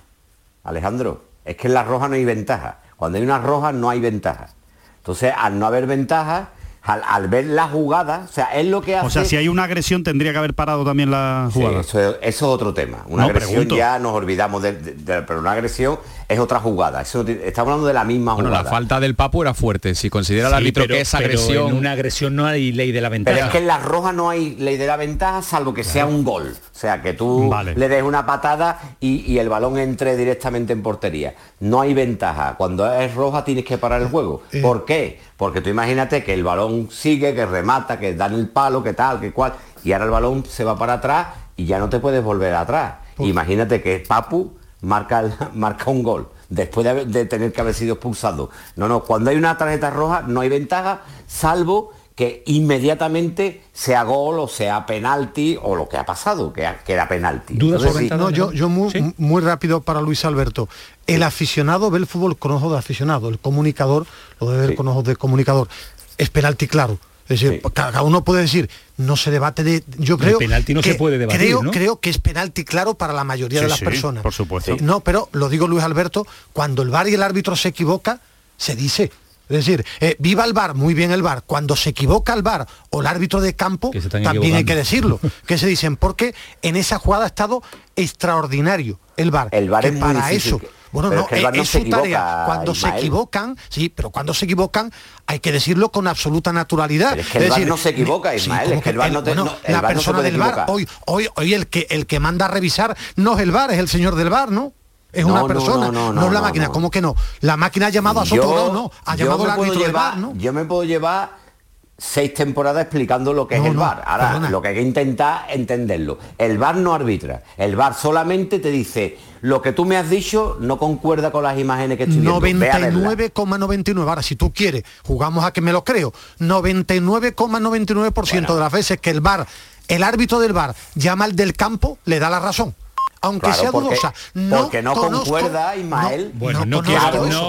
Alejandro. Es que en la roja no hay ventaja. Cuando hay una roja no hay ventaja. Entonces, al no haber ventaja, al, ver la jugada, o sea, es lo que hace... O sea, si hay una agresión tendría que haber parado también la jugada. eso, es otro tema. Una agresión ya nos olvidamos de, Pero una agresión es otra jugada. Eso, estamos hablando de la misma jugada. la falta del Papu era fuerte. Si considera el árbitro que es agresión... Pero en una agresión no hay ley de la ventaja. Pero es que en la roja no hay ley de la ventaja, salvo que sea un gol. O sea, que tú le des una patada y, el balón entre directamente en portería. No hay ventaja. Cuando es roja tienes que parar el juego. Eh. ¿Por qué? Porque tú imagínate que el balón sigue, que remata, que dan el palo, que tal, que cual, y ahora el balón se va para atrás y ya no te puedes volver atrás. Imagínate que Papu marca, marca un gol después de, de, tener que haber sido expulsado. No, no, cuando hay una tarjeta roja no hay ventaja, salvo que inmediatamente sea gol o sea penalti o lo que ha pasado, que, era penalti. no, yo, yo muy, muy, rápido para Luis Alberto. El aficionado ve el fútbol con ojos de aficionado, el comunicador lo debe ver con ojos de comunicador. Es penalti claro. Es decir, cada uno puede decir, no se debate de. Yo creo. El penalti no que, se puede debatir. Creo, creo que es penalti claro para la mayoría de las personas. Por supuesto. No, pero lo digo Luis Alberto, cuando el VAR y el árbitro se equivoca, se dice, es decir, eh, viva el bar, muy bien el bar. Cuando se equivoca el bar o el árbitro de campo, también hay que decirlo. que se dicen, porque en esa jugada ha estado extraordinario el bar. El bar es para eso. Bueno, no, es, su tarea. Cuando se equivocan, sí, pero cuando se equivocan hay que decirlo con absoluta naturalidad. es que el bar no se equivoca, Ismael, es que el bar no, te, La persona del bar, hoy, hoy, hoy el que el que manda a revisar no es el bar, es el señor del bar, ¿no? es una persona, no, es la máquina. ¿Cómo que no? La máquina ha llamado a Soto, no, ha llamado al árbitro del bar, ¿no? Yo me puedo llevar seis temporadas explicando lo que es el VAR. Ahora, lo que hay que intentar entenderlo. El VAR no arbitra. El VAR solamente te dice lo que tú me has dicho no concuerda con las imágenes que estoy viendo. 99,99. Ahora, si tú quieres, jugamos a que me lo creo. 99,99% de las veces que el VAR, el árbitro del VAR llama al del campo, le da la razón aunque sea dudosa. No porque no concuerda, Ismael. bueno, no,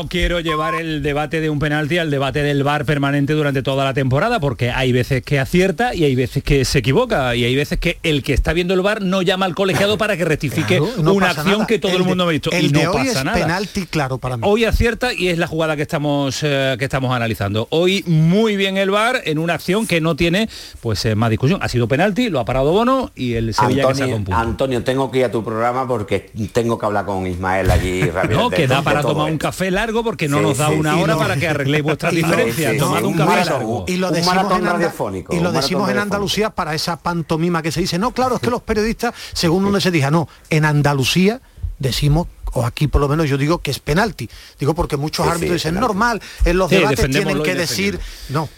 quiero, llevar el debate de un penalti al debate del VAR permanente durante toda la temporada, porque hay veces que acierta y hay veces que se equivoca, y hay veces que el que está viendo el VAR no llama al colegiado para que rectifique una acción que todo el, mundo ha visto. El y no de hoy pasa es penalti claro para mí. Hoy acierta y es la jugada que estamos, eh, que estamos analizando. Hoy muy bien el VAR en una acción que no tiene pues eh, más discusión. Ha sido penalti, lo ha parado Bono y el Sevilla Antonio, que Antonio, tengo que ir a tu programa porque tengo que hablar con Ismael allí rápido. No, que da para tomar un café largo porque no nos da una hora para que arregléis vuestras diferencias. un café largo. Y lo decimos, en, y lo decimos en Andalucía para esa pantomima que se dice, no, claro, es que los periodistas, según donde se diga, no, en Andalucía decimos o aquí por lo menos yo digo que es penalti. Digo porque muchos árbitros dicen normal, en los debates tienen que decir, no,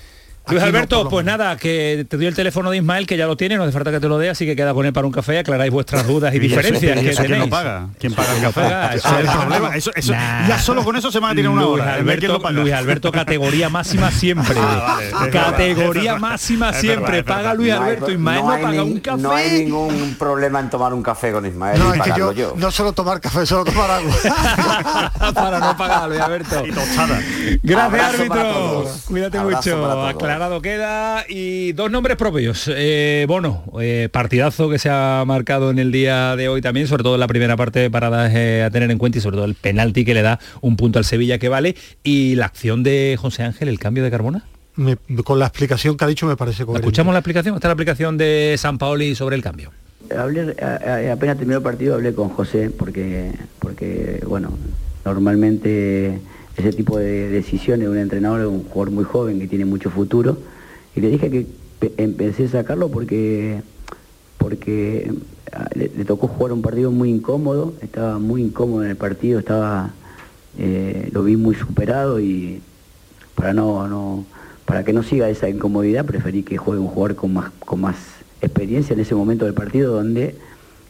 Luis Alberto, pues nada, que te doy el teléfono de Ismael, que ya lo tiene, no hace falta que te lo dé, así que queda con él para un café, aclaráis vuestras dudas y, diferencias. que ¿Quién no paga? ¿Quién paga el café? eso es el problema. ya solo con eso se van a tirar una Luis hora. Alberto, Luis Alberto, categoría máxima siempre. Ah, categoría máxima siempre. paga Luis Alberto, Ismael no, paga un café. No hay ningún problema en tomar un café con Ismael no, es que yo, No solo tomar café, solo tomar agua. para no pagar, Luis Alberto. Gracias, árbitro. Cuídate mucho. Aclarado queda y dos nombres propios. Eh, Bono, eh, partidazo que se ha marcado en el día de hoy también, sobre todo en la primera parte de paradas eh, a tener en cuenta y sobre todo el penalti que le da un punto al Sevilla que vale y la acción de José Ángel, el cambio de Carbona. con la explicación que ha dicho me parece coherente. ¿Escuchamos la explicación? Está la aplicación de San Paoli sobre el cambio. Hablé, apenas terminó el partido hablé con José porque, porque bueno, normalmente ese tipo de decisiones de un entrenador, un jugador muy joven que tiene mucho futuro, y le dije que empecé a sacarlo porque, porque ah, le, tocó jugar un partido muy incómodo, estaba muy incómodo en el partido, estaba eh, lo vi muy superado y para no, no para que no siga esa incomodidad preferí que juegue un jugador con más, con más experiencia en ese momento del partido donde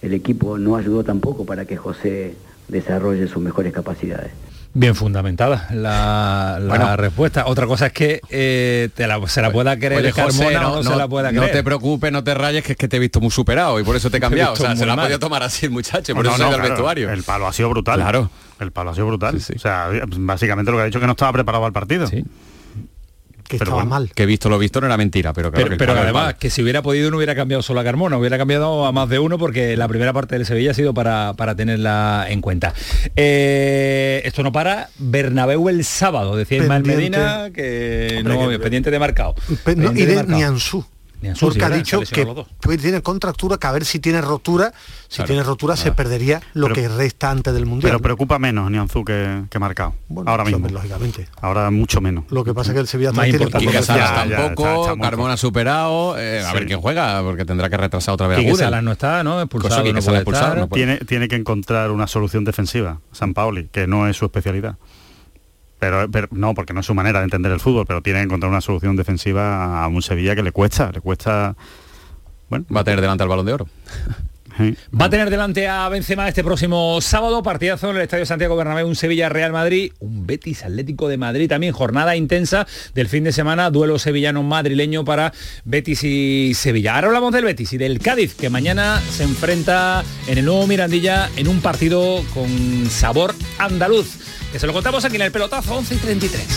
el equipo no ayudó tampoco para que José desarrolle sus mejores capacidades. Bien fundamentada la, respuesta. Otra cosa es que eh, te la, se la pueda querer Oye, no, se la pueda creer. No te preocupes, no te rayes, que es que te he visto muy superado y por eso te he cambiado. o sea, se la ha podido tomar así el muchacho, por eso no, al vestuario. El palo ha sido brutal. Claro. El palo ha sido brutal. O sea, básicamente lo que ha dicho que no estaba preparado al partido. Sí que estaba mal. Que visto lo visto no era mentira, pero claro Pero, además, que si hubiera podido no hubiera cambiado solo a Carmona, hubiera cambiado a más de uno porque la primera parte del Sevilla ha sido para, para tenerla en cuenta. Eh, esto no para, Bernabéu el sábado, decía Ismael Medina, que no, pendiente de marcado. y de, Nianzú porque ha dicho que tiene contractura, que a ver si tiene rotura, si tiene rotura se perdería lo que resta antes del Mundial. Pero preocupa menos Nianzú que, que marcado. ahora mismo. Lógicamente. Ahora mucho menos. Lo que pasa es que el Sevilla Más tiene tampoco, Carmona superado, eh, a ver quién juega, porque tendrá que retrasar otra vez a Salas no está, ¿no? Expulsado, no tiene, tiene que encontrar una solución defensiva, San Paoli, que no es su especialidad. Pero, no, porque no es su manera de entender el fútbol, pero tiene que encontrar una solución defensiva a un Sevilla que le cuesta, le cuesta. Bueno, va a tener delante al balón de oro. Va a tener delante a Benzema este próximo sábado, partidazo en el Estadio Santiago Bernabéu, un Sevilla-Real Madrid, un Betis Atlético de Madrid también, jornada intensa del fin de semana, duelo sevillano madrileño para Betis y Sevilla. Ahora hablamos del Betis y del Cádiz, que mañana se enfrenta en el nuevo Mirandilla en un partido con sabor andaluz que se lo contamos aquí en el pelotazo 11 y 33.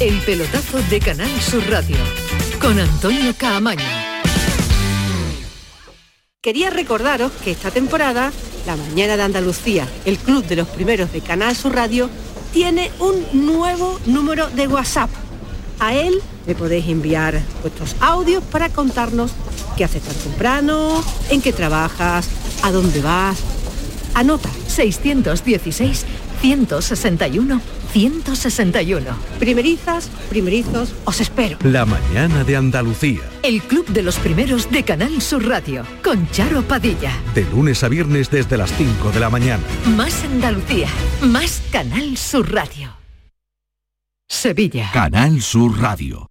El pelotazo de Canal Sur Radio con Antonio Caamaño. Quería recordaros que esta temporada, La Mañana de Andalucía, el club de los primeros de Canal Sur Radio, tiene un nuevo número de WhatsApp. A él me podéis enviar vuestros audios para contarnos qué haces tan temprano, en qué trabajas, ¿A dónde vas? Anota. 616 161 161. Primerizas, primerizos, os espero. La mañana de Andalucía. El club de los primeros de Canal Sur Radio, con Charo Padilla. De lunes a viernes desde las 5 de la mañana. Más Andalucía, más Canal Sur Radio. Sevilla. Canal Sur Radio.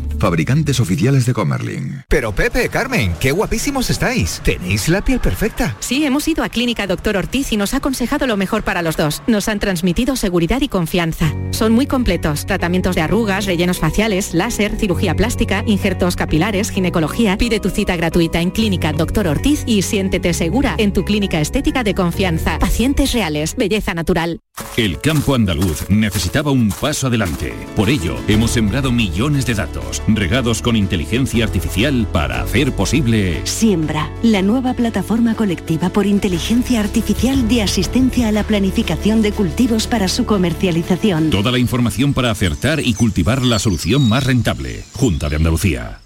Fabricantes oficiales de Comerling. Pero Pepe, Carmen, qué guapísimos estáis. Tenéis la piel perfecta. Sí, hemos ido a Clínica Doctor Ortiz y nos ha aconsejado lo mejor para los dos. Nos han transmitido seguridad y confianza. Son muy completos. Tratamientos de arrugas, rellenos faciales, láser, cirugía plástica, injertos capilares, ginecología. Pide tu cita gratuita en Clínica Doctor Ortiz y siéntete segura en tu clínica estética de confianza. Pacientes reales, belleza natural. El campo andaluz necesitaba un paso adelante. Por ello, hemos sembrado millones de datos, regados con inteligencia artificial para hacer posible... Siembra, la nueva plataforma colectiva por inteligencia artificial de asistencia a la planificación de cultivos para su comercialización. Toda la información para acertar y cultivar la solución más rentable. Junta de Andalucía.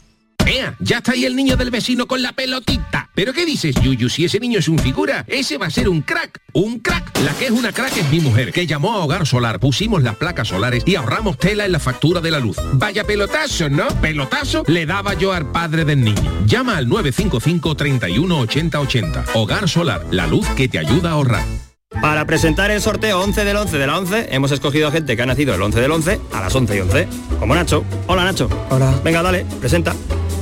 ¡Ea! Ya está ahí el niño del vecino con la pelotita. ¿Pero qué dices, Yuyu? Si ese niño es un figura, ese va a ser un crack. ¡Un crack! La que es una crack es mi mujer, que llamó a Hogar Solar, pusimos las placas solares y ahorramos tela en la factura de la luz. Vaya pelotazo, ¿no? Pelotazo le daba yo al padre del niño. Llama al 955 31 80 80. Hogar Solar, la luz que te ayuda a ahorrar. Para presentar el sorteo 11 del 11 de la 11, hemos escogido a gente que ha nacido el 11 del 11 a las 11 y 11. Como Nacho. Hola, Nacho. Hola. Venga, dale, presenta.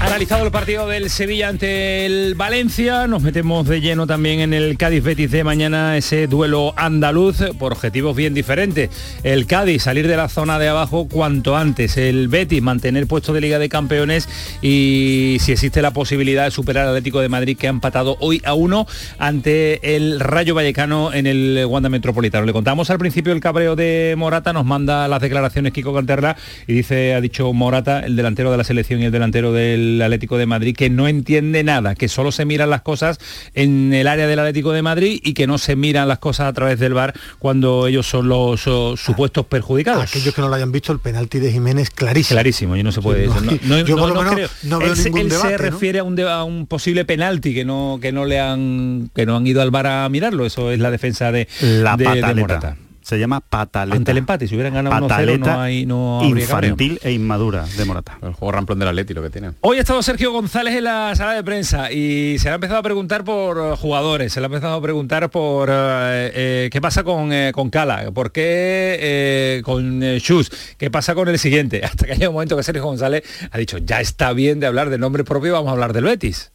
Analizado el partido del Sevilla ante el Valencia, nos metemos de lleno también en el Cádiz Betis de mañana, ese duelo andaluz por objetivos bien diferentes. El Cádiz salir de la zona de abajo cuanto antes, el Betis mantener puesto de Liga de Campeones y si existe la posibilidad de superar al Atlético de Madrid que ha empatado hoy a uno ante el Rayo Vallecano en el Wanda Metropolitano. Le contamos al principio el cabreo de Morata, nos manda las declaraciones Kiko Canterla y dice, ha dicho Morata, el delantero de la selección y el delantero del Atlético de Madrid, que no entiende nada, que solo se miran las cosas en el área del Atlético de Madrid y que no se miran las cosas a través del bar cuando ellos son los supuestos perjudicados. Aquellos que no lo hayan visto, el penalti de Jiménez clarísimo. Clarísimo, y no se puede. Sí, no, no, no- yo no- por lo no menos creo. no veo él, se- ningún él debate, se ¿no? refiere a un, de- a un posible penalti que no que no le han que no han ido al bar a mirarlo. Eso es la defensa de La de- de. Morata. Se llama pataleta. Ante el empate, si hubieran ganado 1-0 no hay no infantil e inmadura de Morata. El juego ramplón del Atleti lo que tiene. Hoy ha estado Sergio González en la sala de prensa y se le ha empezado a preguntar por eh, jugadores, se le ha empezado a preguntar por eh, eh, qué pasa con, con Cala, por qué con Shus, qué pasa con el siguiente, hasta que haya un momento que Sergio González ha dicho, ya está bien de hablar de nombre propio, vamos a hablar del Betis.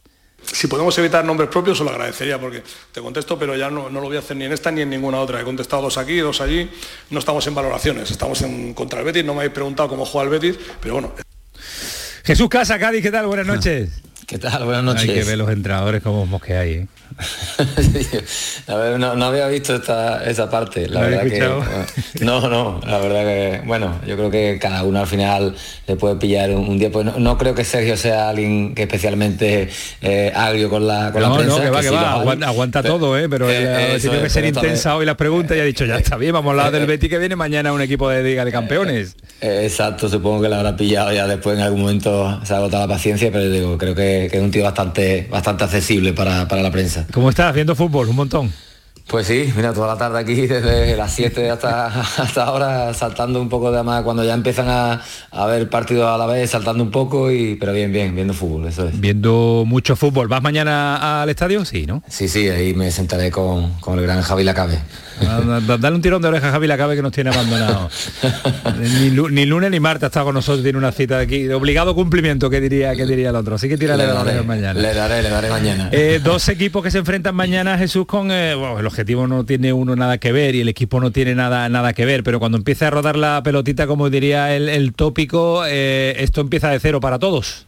Si podemos evitar nombres propios, os lo agradecería porque te contesto, pero ya no, no, lo voy a hacer ni en esta ni en ninguna otra. He contestado dos aquí, dos allí. No estamos en valoraciones, estamos en contra el Betis. No me habéis preguntado cómo juega el Betis, pero bueno. Jesús Casa, Cádiz, ¿qué tal? Buenas noches. ¿Qué tal? Buenas noches. Hay que ver los entrenadores como que hay. ¿eh? no, había visto esta, esa parte. La verdad que. No, no, la verdad que. Bueno, yo creo que cada uno al final le puede pillar un, día. Pues no, creo que Sergio sea alguien que especialmente eh, agrio con la, con no, prensa. No, que va, que, va, aguanta, todo, ¿eh? pero eh, tiene que ser intensa hoy las preguntas y ha dicho, ya está bien, vamos a hablar del eh, Betty que viene mañana un equipo de Liga de Campeones. exacto, supongo que la habrá pillado ya después en algún momento se ha agotado la paciencia, pero digo, creo que, que es un tío bastante, bastante accesible para, para la prensa. ¿Cómo estás? ¿Viendo fútbol? Un montón. Pues sí, mira, toda la tarde aquí, desde las 7 hasta, hasta ahora, saltando un poco de más, cuando ya empiezan a, a ver partidos a la vez, saltando un poco, y pero bien, bien, viendo fútbol, eso es. Viendo mucho fútbol. ¿Vas mañana al estadio? Sí, ¿no? Sí, sí, ahí me sentaré con, con el gran Javi Lacabe. Dale un tirón de oreja a Javi Lacabe que nos tiene abandonado. ni, lunes ni martes estado con nosotros, tiene una cita de aquí. De obligado cumplimiento, que diría, que diría el otro. Así que tírale la oreja mañana. Le daré, le daré mañana. Eh, dos equipos que se enfrentan mañana, Jesús, con eh, el objetivo no tiene uno nada que ver y el equipo no tiene nada, nada que ver, pero cuando empieza a rodar la pelotita, como diría el, tópico, eh, esto empieza de cero para todos.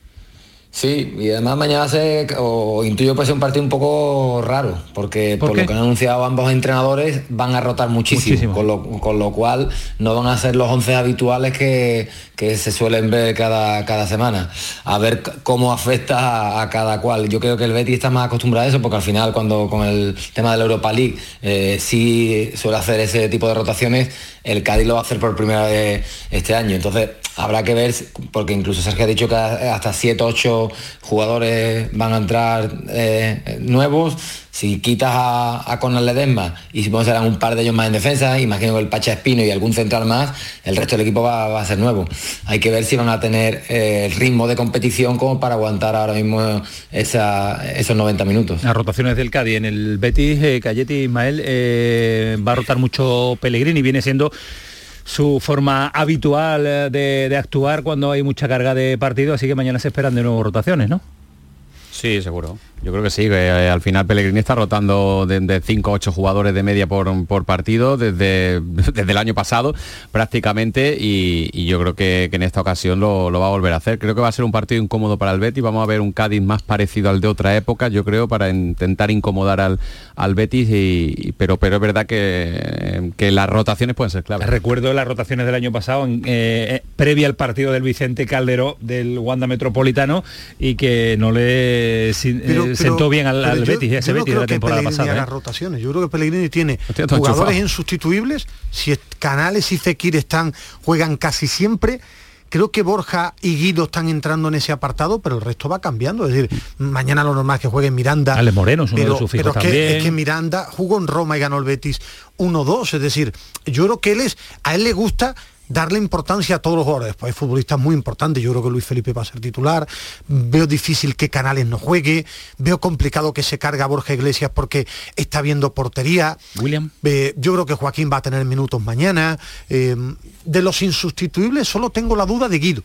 Sí, y además mañana se, o intuyo puede ser un partido un poco raro, porque ¿Por, lo que han anunciado ambos entrenadores van a rotar muchísimo, Con, lo, cual no van a ser los 11 habituales que, se suelen ver cada, cada semana. A ver cómo afecta a, cada cual. Yo creo que el Betis está más acostumbrado a eso, porque al final cuando con el tema de la Europa League eh, sí suele hacer ese tipo de rotaciones, el Cádiz lo va a hacer por primera vez este año. Entonces habrá que ver, porque incluso Sergio ha dicho que hasta 7, 8 jugadores van a entrar eh, nuevos. Si quitas a, a Ledesma y si a un par de ellos más en defensa, imagino que el Pacha Espino y algún central más, el resto del equipo va, a ser nuevo. Hay que ver si van a tener eh, el ritmo de competición como para aguantar ahora mismo esos 90 minutos. Las rotaciones del Cádiz en el Betis, eh, Cayeti Ismael, eh, va a rotar mucho Pellegrini, viene siendo su forma habitual eh, de, de, actuar cuando hay mucha carga de partido, así que mañana se esperan de nuevo rotaciones, ¿no? Sí, seguro. Yo creo que sí, eh, al final Pellegrini está rotando de 5 a 8 jugadores de media por, partido desde, desde, el año pasado prácticamente y, yo creo que, en esta ocasión lo, va a volver a hacer. Creo que va a ser un partido incómodo para el Betis, vamos a ver un Cádiz más parecido al de otra época, yo creo, para intentar incomodar al, al Betis, pero, pero es verdad que, que las rotaciones pueden ser claves. Recuerdo las rotaciones del año pasado, eh, eh, previa al partido del Vicente Calderó del Wanda Metropolitano y que no le sentó bien al, Betis, ese Betis de la temporada pasada. ¿eh? rotaciones. Yo creo que Pellegrini tiene jugadores insustituibles. Si Canales y Fekir están, juegan casi siempre. Creo que Borja y Guido están entrando en ese apartado, pero el resto va cambiando. Es decir, mañana lo normal es que juegue Miranda. Ale Moreno es uno de sus pero es que, es que, Miranda jugó en Roma y ganó el Betis 1-2. Es decir, yo creo que él es, a él le gusta darle importancia a todos los jugadores. Pues hay futbolistas muy importantes, yo creo que Luis Felipe va a ser titular, veo difícil que Canales no juegue, veo complicado que se carga a Borja Iglesias porque está viendo portería. William. yo creo que Joaquín va a tener minutos mañana. Eh, de los insustituibles solo tengo la duda de Guido.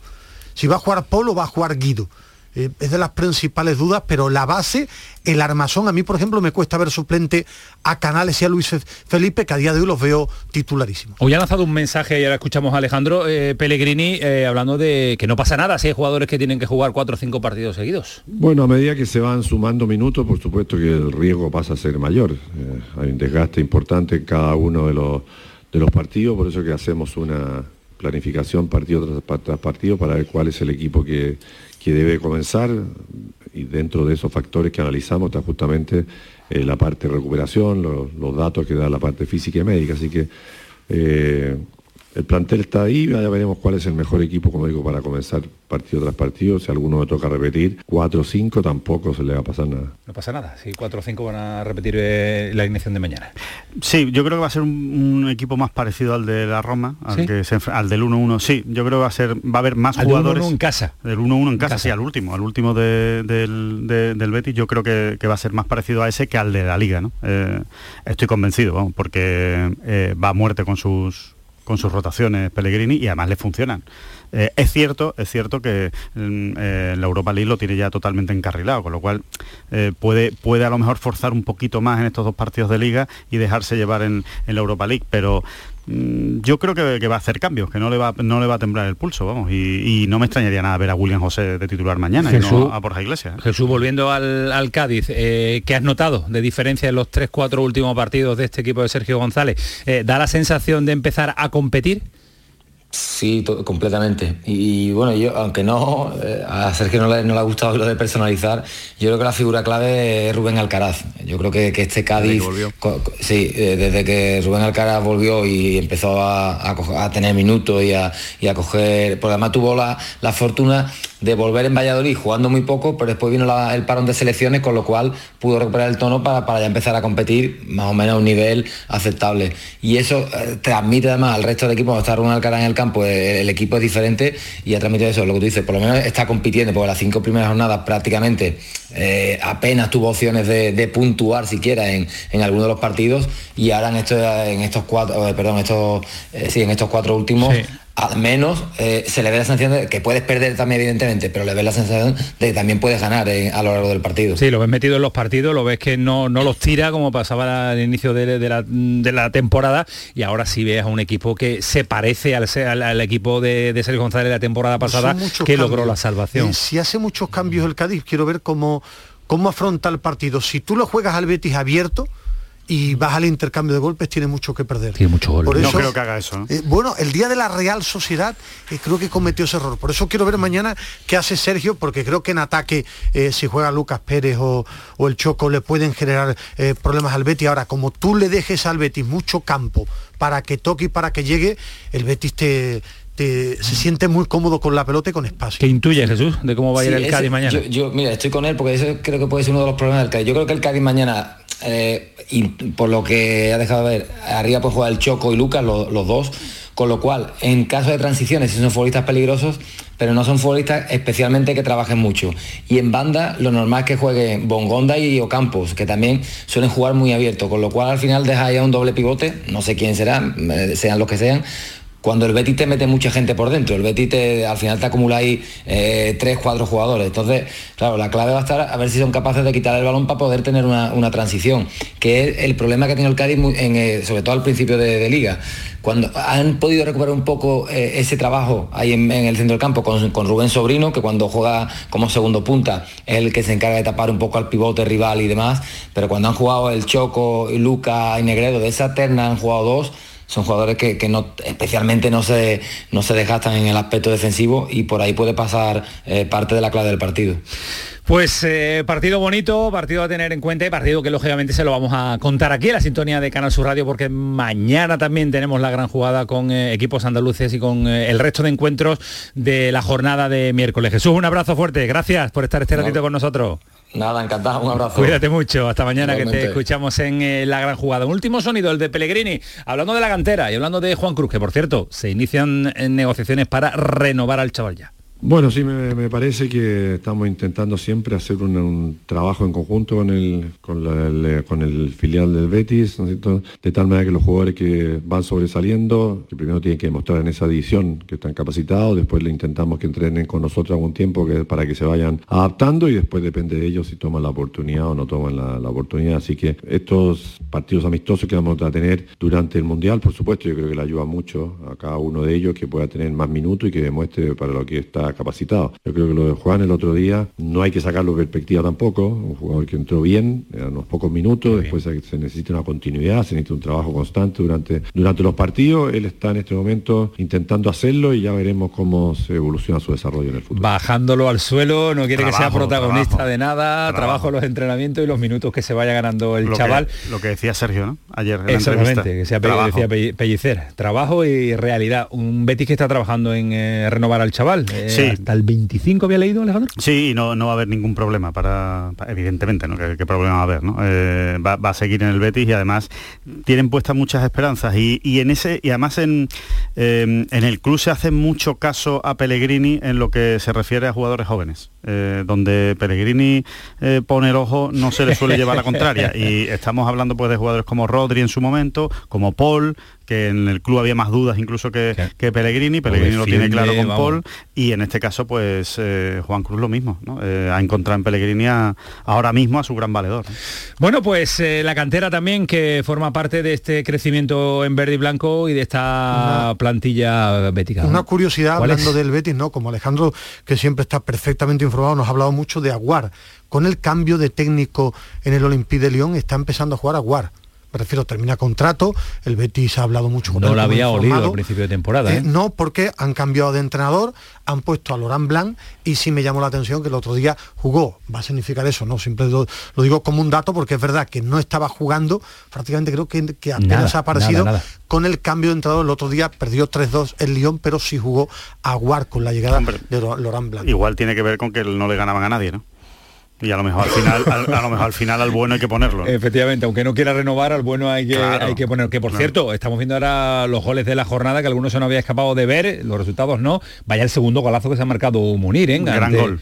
Si va a jugar Polo, va a jugar Guido. Eh, es de las principales dudas, pero la base, el armazón, a mí por ejemplo me cuesta ver suplente a Canales y a Luis Felipe, que a día de hoy los veo titularísimos. Hoy ha lanzado un mensaje, y ahora escuchamos a Alejandro eh, Pellegrini eh, hablando de que no pasa nada si hay jugadores que tienen que jugar cuatro o cinco partidos seguidos. Bueno, a medida que se van sumando minutos, por supuesto que el riesgo pasa a ser mayor. hay un desgaste importante en cada uno de los, de los partidos, por eso que hacemos una planificación partido tras partido para ver cuál es el equipo que, que debe comenzar y dentro de esos factores que analizamos está justamente eh, la parte de recuperación, los datos que da la parte física y médica. Así que eh, el plantel está ahí, ya veremos cuál es el mejor equipo, como digo, para comenzar partido tras partido. Si alguno me toca repetir, 4 o 5 tampoco se le va a pasar nada. No pasa nada, si 4 o 5 van a repetir eh, la ignición de mañana. Sí, yo creo que va a ser un, equipo más parecido al de la Roma, al, que al del 1-1. Sí, yo creo que va a ser, va a haber más jugadores. Del 1-1 en casa. Del 1-1 en, casa, sí, al último, al último del, del, Betis, yo creo que, va a ser más parecido a ese que al de la Liga, ¿no? Eh, estoy convencido, vamos, porque eh, va a muerte con sus con sus rotaciones Pellegrini y además le funcionan. Eh, es cierto, es cierto que mm, eh, la Europa League lo tiene ya totalmente encarrilado, con lo cual eh, puede, puede a lo mejor forzar un poquito más en estos dos partidos de liga y dejarse llevar en, la Europa League, pero yo creo que, va a hacer cambios, que no le va, no le va a temblar el pulso, vamos, y, no me extrañaría nada ver a William José de titular mañana y no a Borja Iglesias. Jesús, volviendo al, Cádiz, ¿qué has notado de diferencia en los tres, cuatro últimos partidos de este equipo de Sergio González? ¿Da la sensación de empezar a competir? Sí, completamente. Y, bueno, yo, aunque no, eh, a Sergio no le, no le ha gustado lo de personalizar, yo creo que la figura clave es Rubén Alcaraz. Yo creo que, este Cádiz, sí, eh, desde que Rubén Alcaraz volvió y empezó a, tener minutos y a, y coger, porque además tuvo la, la fortuna de volver en Valladolid jugando muy poco, pero después vino el parón de selecciones, con lo cual pudo recuperar el tono para, para ya empezar a competir más o menos a un nivel aceptable. Y eso eh, transmite además al resto del equipo, cuando está Rubén Alcaraz en el campo, eh, el, equipo es diferente y ya transmite eso, lo que tú dices, por lo menos está compitiendo, porque las cinco primeras jornadas prácticamente eh, apenas tuvo opciones de, puntuar siquiera en, en algunos de los partidos y ahora en estos, en estos cuatro, perdón, estos, sí, en estos cuatro últimos al menos eh, se le ve la sensación de que puedes perder también evidentemente, pero le ves la sensación de que también puedes ganar eh, a lo largo del partido. Sí, lo ves metido en los partidos, lo ves que no, no los tira como pasaba al inicio de, la, temporada y ahora sí ves a un equipo que se parece al, al, equipo de, de, Sergio González la temporada pasada que logró la salvación. Eh, si hace muchos cambios el Cádiz, quiero ver cómo, cómo afronta el partido. Si tú lo juegas al Betis abierto, y vas al intercambio de golpes, tiene mucho que perder. Tiene mucho Por eso, no creo que haga eso. Eh, bueno, el día de la Real Sociedad eh, creo que cometió ese error. Por eso quiero ver mañana qué hace Sergio, porque creo que en ataque, eh, si juega Lucas Pérez o, el Choco, le pueden generar problemas al Betis. Ahora, como tú le dejes al Betis mucho campo para que toque y para que llegue, el Betis te, se siente muy cómodo con la pelota y con espacio. ¿Qué intuye Jesús de cómo va a ir el Cádiz mañana? Yo, mira, estoy con él porque eso creo que puede ser uno de los problemas del Cádiz. Yo creo que el Cádiz mañana eh, y por lo que ha dejado de ver, arriba pues juega el Choco y Lucas, los, dos, con lo cual, en caso de transiciones, si son futbolistas peligrosos, pero no son futbolistas especialmente que trabajen mucho. Y en banda, lo normal es que jueguen Bongonda y Ocampos, que también suelen jugar muy abierto, con lo cual al final deja ya un doble pivote, no sé quién será, eh, sean los que sean, cuando el Betis te mete mucha gente por dentro, el Betis te, al final te acumula ahí eh, tres, cuatro jugadores. Entonces, claro, la clave va a estar a ver si son capaces de quitar el balón para poder tener una, transición, que es el problema que tenido el Cádiz, eh, sobre todo al principio de, liga. Cuando han podido recuperar un poco eh, ese trabajo ahí en, el centro del campo con, Rubén Sobrino, que cuando juega como segundo punta es el que se encarga de tapar un poco al pivote rival y demás, pero cuando han jugado el Choco, Luca y Negredo, de esa terna han jugado dos, son jugadores que, no, especialmente no se, no se desgastan en el aspecto defensivo y por ahí puede pasar eh, parte de la clave del partido. Pues eh, partido bonito, partido a tener en cuenta y partido que lógicamente se lo vamos a contar aquí en la sintonía de Canal Sur Radio porque mañana también tenemos la gran jugada con eh, equipos andaluces y con el resto de encuentros de la jornada de miércoles. Jesús, un abrazo fuerte, gracias por estar este ratito con nosotros. Nada, encantado, un abrazo. Cuídate mucho, hasta mañana que te escuchamos en eh, La Gran Jugada. Un último sonido, el de Pellegrini, hablando de la cantera y hablando de Juan Cruz, que por cierto, se inician en negociaciones para renovar al chaval ya. Bueno, sí, me, parece que estamos intentando siempre hacer un, trabajo en conjunto con el, con, el, con el filial del Betis, de tal manera que los jugadores que van sobresaliendo, que primero tienen que demostrar en esa división que están capacitados, después le intentamos que entrenen con nosotros algún tiempo que, para que se vayan adaptando y después depende de ellos si toman la oportunidad o no toman la, la oportunidad. Así que estos partidos amistosos que vamos a tener durante el Mundial, por supuesto, yo creo que le ayuda mucho a cada uno de ellos que pueda tener más minutos y que demuestre para lo que está capacitado. Yo creo que lo de Juan el otro día no hay que sacarlo de perspectiva tampoco, un jugador que entró bien, a unos pocos minutos, después se necesita una continuidad, se necesita un trabajo constante durante, durante los partidos, él está en este momento intentando hacerlo y ya veremos cómo se evoluciona su desarrollo en el futuro. Bajándolo al suelo, no quiere que sea protagonista de nada, trabajo. los entrenamientos y los minutos que se vaya ganando el chaval. lo que decía Sergio, ¿no? Ayer en Exactamente, que sea decía Pellicer, trabajo y realidad. Un Betis que está trabajando en eh, renovar al chaval. Eh, sí. Hasta el 25 había leído, Alejandro. Sí, y no, no va a haber ningún problema para, evidentemente, ¿no? ¿Qué, problema va a haber? ¿no? Eh, va, a seguir en el Betis y además tienen puestas muchas esperanzas. Y, en ese, y además en, en el club se hace mucho caso a Pellegrini en lo que se refiere a jugadores jóvenes. Donde Pellegrini pone el ojo no se le suele llevar la contraria. Y estamos hablando pues de jugadores como Rodri en su momento como Paul que en el club había más dudas incluso que, que Pellegrini, Pellegrini lo tiene claro con Paul. y en este caso pues eh, Juan Cruz lo mismo, eh, ha encontrado en Pellegrini ahora mismo a su gran valedor. Bueno pues eh, la cantera también que forma parte de este crecimiento en verde y blanco y de esta plantilla bética. Una curiosidad hablando del Betis, ¿no? Como Alejandro que siempre está perfectamente informado, nos ha hablado mucho de Aguar. Con el cambio de técnico en el Olympique de Lyon está empezando a jugar Aguar prefiero termina contrato, el Betis ha hablado mucho con No lo había olido al principio de temporada. Eh, ¿eh? no, porque han cambiado de entrenador, han puesto a Laurent Blanc y sí me llamó la atención que el otro día jugó. Va a significar eso, ¿no? Siempre lo, digo como un dato porque es verdad que no estaba jugando, prácticamente creo que, que apenas ha aparecido con el cambio de entrenador. El otro día perdió 3-2 el Lyon, pero sí jugó a Guard con la llegada de Laurent Blanc. Igual tiene que ver con que no le ganaban a nadie, ¿no? Y a lo mejor al final, a, lo mejor al final al bueno hay que ponerlo. Efectivamente, aunque no quiera renovar, al bueno hay que, hay que poner. Que por cierto, estamos viendo ahora los goles de la jornada, que algunos se nos había escapado de ver, los resultados no. Vaya el segundo golazo que se ha marcado Munir, ¿eh? Gran gol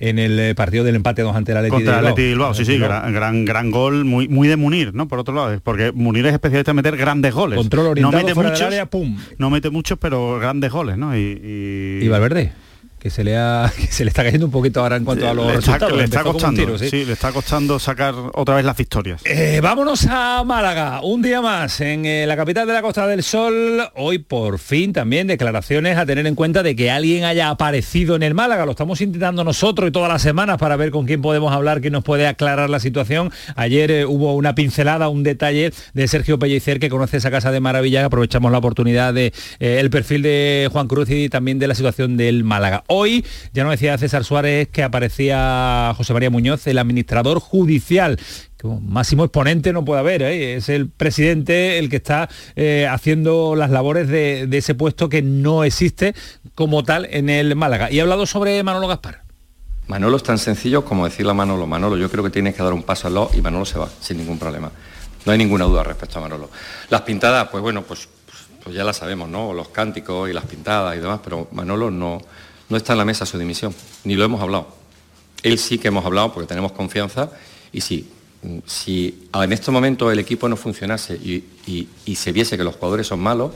en el eh, partido del empate 2 ante la Atleti Contra Bilbao. Bilbao, sí, sí, gran, gran, gran, gol, muy, muy de Munir, ¿no? Por otro lado, porque Munir es especialista en meter grandes goles. Control orientado no mete muchos, área, pum. No mete muchos, pero grandes goles, ¿no? Y, y... y Valverde que se le ha se le está cayendo un poquito ahora en cuanto a los le resultados. le está costando, ¿sí? le está costando sacar otra vez las victorias. Eh, vámonos a Málaga, un día más en eh, la capital de la Costa del Sol. Hoy por fin también declaraciones a tener en cuenta de que alguien haya aparecido en el Málaga. Lo estamos intentando nosotros y todas las semanas para ver con quién podemos hablar, que nos puede aclarar la situación. Ayer eh, hubo una pincelada, un detalle de Sergio Pellicer que conoce esa casa de maravilla. Aprovechamos la oportunidad de el perfil de Juan Cruz y también de la situación del Málaga. Hoy, ya no decía César Suárez que aparecía José María Muñoz, el administrador judicial máximo exponente no puede haber, ¿eh? es el presidente el que está eh, haciendo las labores de, ese puesto que no existe como tal en el Málaga. Y ha hablado sobre Manolo Gaspar. Manolo es tan sencillo como decirle a Manolo, Manolo, yo creo que tienes que dar un paso al lado y Manolo se va, sin ningún problema. No hay ninguna duda respecto a Manolo. Las pintadas, pues bueno, pues, pues ya las sabemos, ¿no? Los cánticos y las pintadas y demás, pero Manolo no, no está en la mesa su dimisión, ni lo hemos hablado. Él sí que hemos hablado porque tenemos confianza y sí, si en este momento el equipo no funcionase y, se viese que los jugadores son malos,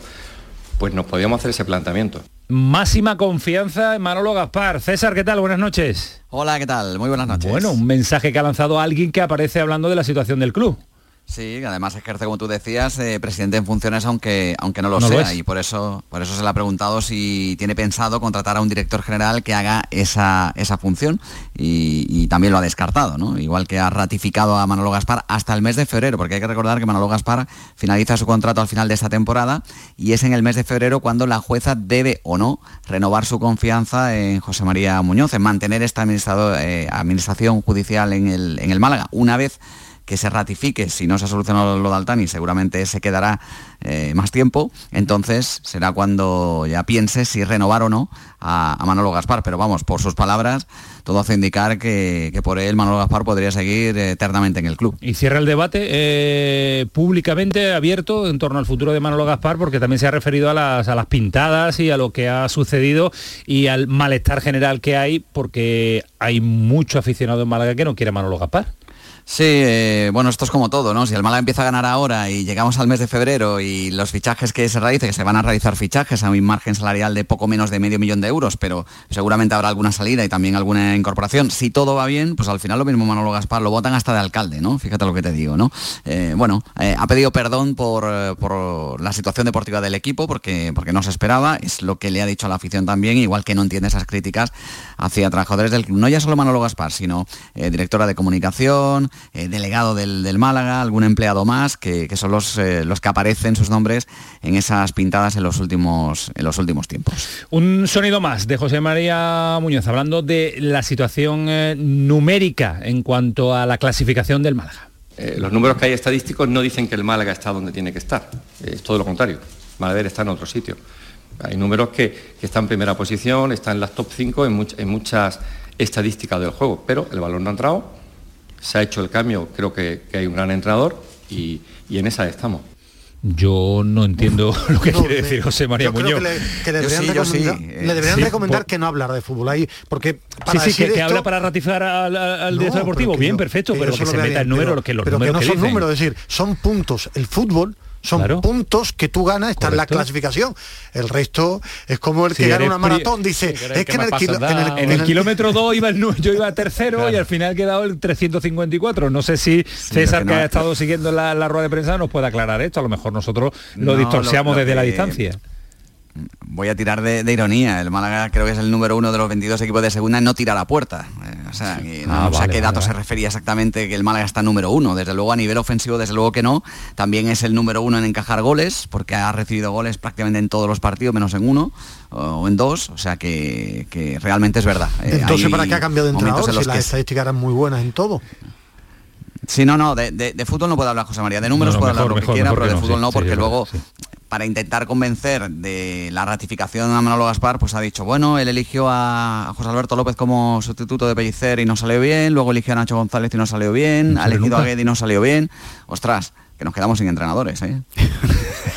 pues nos podíamos hacer ese planteamiento. Máxima confianza en Manolo Gaspar. César, ¿qué tal? Buenas noches. Hola, ¿qué tal? Muy buenas noches. Bueno, un mensaje que ha lanzado alguien que aparece hablando de la situación del club. Sí, además ejerce, como tú decías, eh, presidente en funciones, aunque, aunque no lo sea. y por eso, por eso se le ha preguntado si tiene pensado contratar a un director general que haga esa, esa función. Y, también lo ha descartado, ¿no? Igual que ha ratificado a Manolo Gaspar hasta el mes de febrero, porque hay que recordar que Manolo Gaspar finaliza su contrato al final de esta temporada y es en el mes de febrero cuando la jueza debe o no renovar su confianza en José María Muñoz, en mantener esta eh, administración judicial en el, en el Málaga. Una vez que se ratifique, si no se ha solucionado lo de Altani, seguramente se quedará eh, más tiempo, entonces será cuando ya piense si renovar o no a, Manolo Gaspar. Pero vamos, por sus palabras, todo hace indicar que, por él Manolo Gaspar podría seguir eternamente en el club. Y cierra el debate eh, públicamente abierto en torno al futuro de Manolo Gaspar, porque también se ha referido a las, pintadas y a lo que ha sucedido y al malestar general que hay, porque hay mucho aficionado en Málaga que no quiere Manolo Gaspar. Sí, eh, bueno, esto es como todo, ¿no? Si el Málaga empieza a ganar ahora y llegamos al mes de febrero y los fichajes que se realicen, que se van a realizar fichajes a un margen salarial de poco menos de medio millón de euros, pero seguramente habrá alguna salida y también alguna incorporación. Si todo va bien, pues al final lo mismo Manolo Gaspar lo votan hasta de alcalde, ¿no? Fíjate lo que te digo, ¿no? Eh, bueno, eh, ha pedido perdón por, por, la situación deportiva del equipo porque, porque no se esperaba, es lo que le ha dicho a la afición también, igual que no entiende esas críticas hacia trabajadores del club. No ya solo Manolo Gaspar, sino directora de comunicación, eh, delegado del, Málaga, algún empleado más, que, son los, eh, los que aparecen sus nombres en esas pintadas en los últimos, en los últimos tiempos. Un sonido más de José María Muñoz, hablando de la situación eh, numérica en cuanto a la clasificación del Málaga. los números que hay estadísticos no dicen que el Málaga está donde tiene que estar, es todo lo contrario, Málaga está en otro sitio. Hay números que, están en primera posición, están en las top 5 en, en muchas estadísticas del juego, pero el balón no ha entrado, se ha hecho el cambio, creo que, hay un gran entrenador y, en esa estamos. Yo no entiendo lo que quiere decir José María Muñoz. que le, deberían, recomendar, que no hablar de fútbol ahí, porque para sí, sí, que, habla para ratificar al, director deportivo, bien, perfecto, pero que se meta el número, que los números que no son números, es decir, son puntos. El fútbol son puntos que tú ganas, está en la clasificación. El resto es como el que gana una maratón, dice, es que, en, el, kilómetro 2 iba yo iba tercero y al final he quedado el 354. No sé si César, que, ha estado siguiendo la, rueda de prensa, nos puede aclarar esto. A lo mejor nosotros lo distorsiamos desde la distancia voy a tirar de, ironía. El Málaga creo que es el número uno de los 22 equipos de segunda en no tirar a puerta. Eh, o sea, no, sé a qué dato se refería exactamente que el Málaga está número uno. Desde luego a nivel ofensivo, desde luego que no. También es el número uno en encajar goles, porque ha recibido goles prácticamente en todos los partidos, menos en uno o en dos. O sea que, realmente es verdad. Eh, Entonces, ¿para qué ha cambiado de entrenador si las estadísticas eran muy buenas en todo? Sí, no, no, de, fútbol no puedo hablar José María, de números puedo hablar lo que quiera, pero de fútbol no, porque luego para intentar convencer de la ratificación a Manolo Gaspar, pues ha dicho, bueno, él eligió a José Alberto López como sustituto de Pellicer y no salió bien, luego eligió a Nacho González y no salió bien, ha elegido a Guedes y no salió bien. Ostras, que nos quedamos sin entrenadores, ¿eh?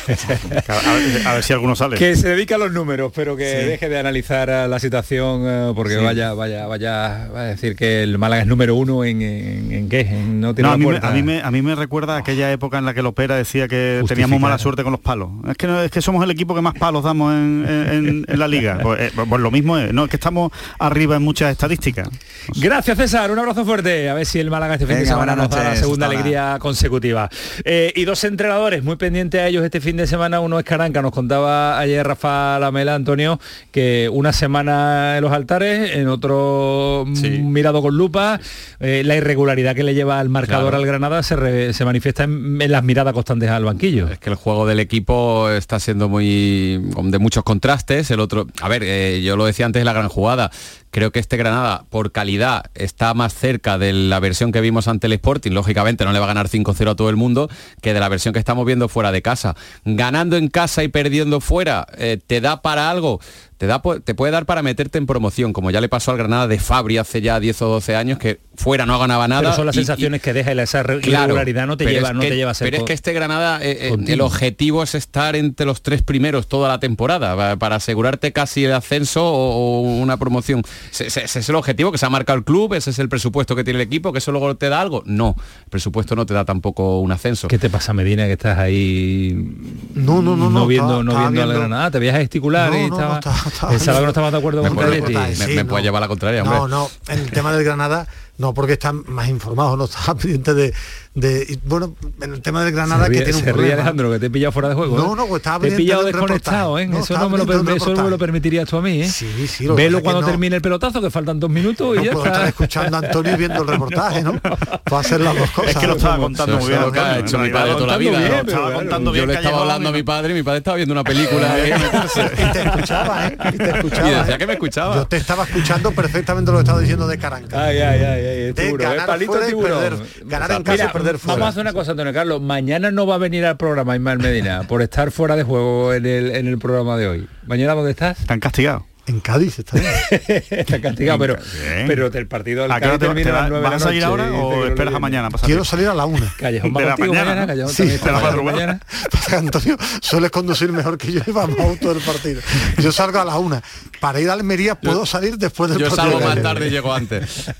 a, ver, si alguno sale. Que se dedica a los números, pero que deje de analizar la situación, eh, porque vaya, vaya, vaya a decir que el Málaga es número uno en, en, qué, no tiene a, mí me, a, mí me, recuerda aquella época en la que Lopera decía que teníamos mala suerte con los palos. Es que, es que somos el equipo que más palos damos en, la liga. Pues, eh, pues, lo mismo es, no, es que estamos arriba en muchas estadísticas. Gracias César, un abrazo fuerte. A ver si el Málaga este fin de semana nos da la segunda alegría consecutiva. Eh, y dos entrenadores muy pendientes a ellos este fin de semana, uno es Caranca, nos contaba ayer Rafa Lamela, Antonio, que una semana en los altares, en otro mirado con lupa, eh, la irregularidad que le lleva al marcador al Granada se, se manifiesta en, las miradas constantes al banquillo. Es que el juego del equipo está siendo muy de muchos contrastes, el otro, a ver, eh, yo lo decía antes la gran jugada, Creo que este Granada, por calidad, está más cerca de la versión que vimos ante el Sporting. Lógicamente no le va a ganar 5-0 a todo el mundo, que de la versión que estamos viendo fuera de casa. Ganando en casa y perdiendo fuera, eh, ¿te da para algo? Te, da, te puede dar para meterte en promoción, como ya le pasó al Granada de Fabri hace ya 10 o 12 años, que fuera no ganaba nada. Pero son las sensaciones que deja y esa irregularidad no te lleva, no te lleva a ser Pero es que este Granada, eh, eh, el objetivo es estar entre los tres primeros toda la temporada, para asegurarte casi el ascenso o, una promoción. Ese, es el objetivo que se ha marcado el club, ese es el presupuesto que tiene el equipo, que eso luego te da algo. No, el presupuesto no te da tampoco un ascenso. ¿Qué te pasa, Medina, que estás ahí no, no, no, no, viendo, no viendo, al Granada? Te veías a gesticular y estaba... Pensaba que no estaba de acuerdo con Me, me puede llevar la contraria, hombre. No, no, en el tema del Granada, no, porque están más informados, no están pendientes de, de, bueno, en el tema del Granada que tiene un se ríe Alejandro, que te he pillado fuera de juego. No, ¿eh? no, pues estaba Te he pillado desconectado, ¿eh? eso, no me lo, eso no me lo permitirías tú a mí, ¿eh? Sí, sí. Velo cuando termine el pelotazo, que faltan dos minutos y ya puedo estar escuchando a Antonio y viendo el reportaje, ¿no? Puedo hacer las dos cosas. Es que lo estaba contando muy bien. Lo que ha hecho mi padre toda la vida. Yo le estaba hablando a mi padre y mi padre estaba viendo una película. Y te escuchaba, ¿eh? Y te escuchaba. Y decía que me escuchaba. Yo te estaba escuchando perfectamente lo que estaba diciendo de Caranca. Ay, ay, ay. De ganar fuera y perder. Ganar en casa y perder fuera. Vamos a hacer una cosa, Antonio Carlos, mañana no va a venir al programa Ismael Medina por estar fuera de juego en el, en el programa de hoy. ¿Mañana dónde estás? Están castigados. En Cádiz está bien. está castigado, pero, pero del partido del Cádiz termina a las 9 ¿Vas a salir ahora o esperas a mañana? Quiero salir a la una. Callejón de la mañana, mañana Callejón sí, de la mañana. Antonio, sueles conducir mejor que yo y vamos auto del partido. Yo salgo a la una. Para ir a Almería puedo salir después del yo partido. Yo salgo más tarde y llego antes.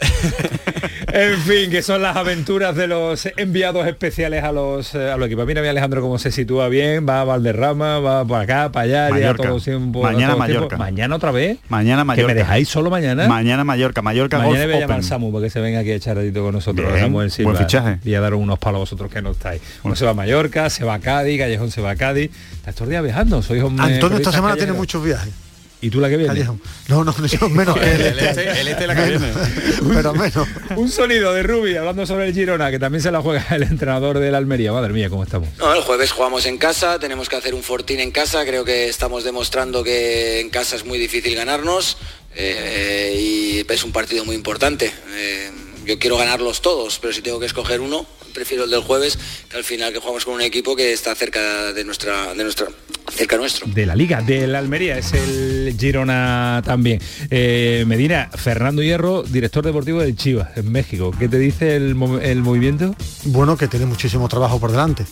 en fin, que son las aventuras de los enviados especiales a los, eh, a los equipos. Mira, mi Alejandro cómo se sitúa bien, va a Valderrama, va para acá, para allá, Mallorca. todo tiempo, mañana Mallorca. Mañana otra vez. Mañana Mallorca. ¿Que me dejáis solo mañana? Mañana Mallorca, Mallorca Mañana Golf voy a llamar Open. Samu porque se venga aquí a echar ratito con nosotros. Bien, Samuel Silva, buen fichaje. Y a dar unos palos a vosotros que no estáis. Uno se va a Mallorca, se va a Cádiz, Callejón se va a Cádiz. Está estos días viajando, soy hombre. Antonio esta semana tiene muchos viajes. ¿Y tú la que viene? Callejón. No, no, no, menos el, este, el este la que viene. Pero menos. Un sonido de Rubi hablando sobre el Girona, que también se la juega el entrenador del Almería. Madre mía, ¿cómo estamos? No, el jueves jugamos en casa, tenemos que hacer un fortín en casa, creo que estamos demostrando que en casa es muy difícil ganarnos eh, y es un partido muy importante. Eh, yo quiero ganarlos todos, pero si tengo que escoger uno, prefiero el del jueves, que al final que jugamos con un equipo que está cerca de nuestra, de nuestra, cerca nuestro. De la liga, del Almería, es el Girona también. Eh, Medina, Fernando Hierro, director deportivo del Chivas, en México. ¿Qué te dice el, el movimiento? Bueno, que tiene muchísimo trabajo por delante.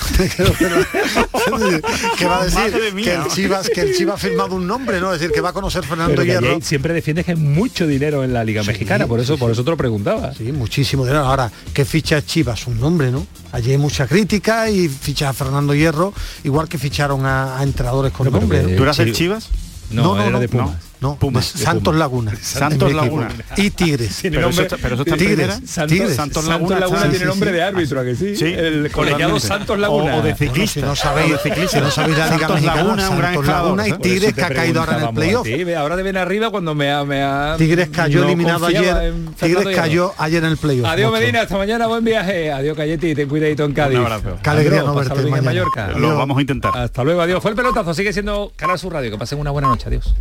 ¿Qué va a decir? Que el, Chivas, que el Chivas ha firmado un nombre, ¿no? Es decir, que va a conocer Fernando Pero Hierro. Siempre defiende que hay mucho dinero en la Liga sí, Mexicana, por eso, por eso te lo preguntaba. Sí, muchísimo dinero. Ahora, ¿qué ficha Chivas? Un nombre, ¿no? Allí hay mucha crítica y ficha a Fernando Hierro, igual que ficharon a, a entrenadores con no, nombre. ¿no? ¿Tú eras el Chivas? No, no, no, era no, de Pumas. No, Pumas, de Santos Laguna. Santos Laguna. Y Tigres. Pero, nombre, eso, pero eso está Tigres. Santos, Tigres. Santos Laguna, Santos Laguna tiene nombre de árbitro, ¿a que sí? sí el colegiado Santos Laguna. O, o de ciclista. si no sabéis, ciclista, si no sabéis la Liga Santos Mexicana, Laguna, un gran Santos Laguna y Tigres que ha caído ahora en el playoff. Ahora deben arriba cuando me ha... Me ha Tigres cayó no eliminado ayer. Tigres cayó ayer en el playoff. Adiós Medina, hasta mañana, buen viaje. Adiós Cayeti, ten cuidadito en Cádiz. Un abrazo. Qué alegría no verte en Mallorca. Lo vamos a intentar. Hasta luego, adiós. Fue el pelotazo, sigue siendo Canal Sur Radio. Que pasen una buena noche, adiós.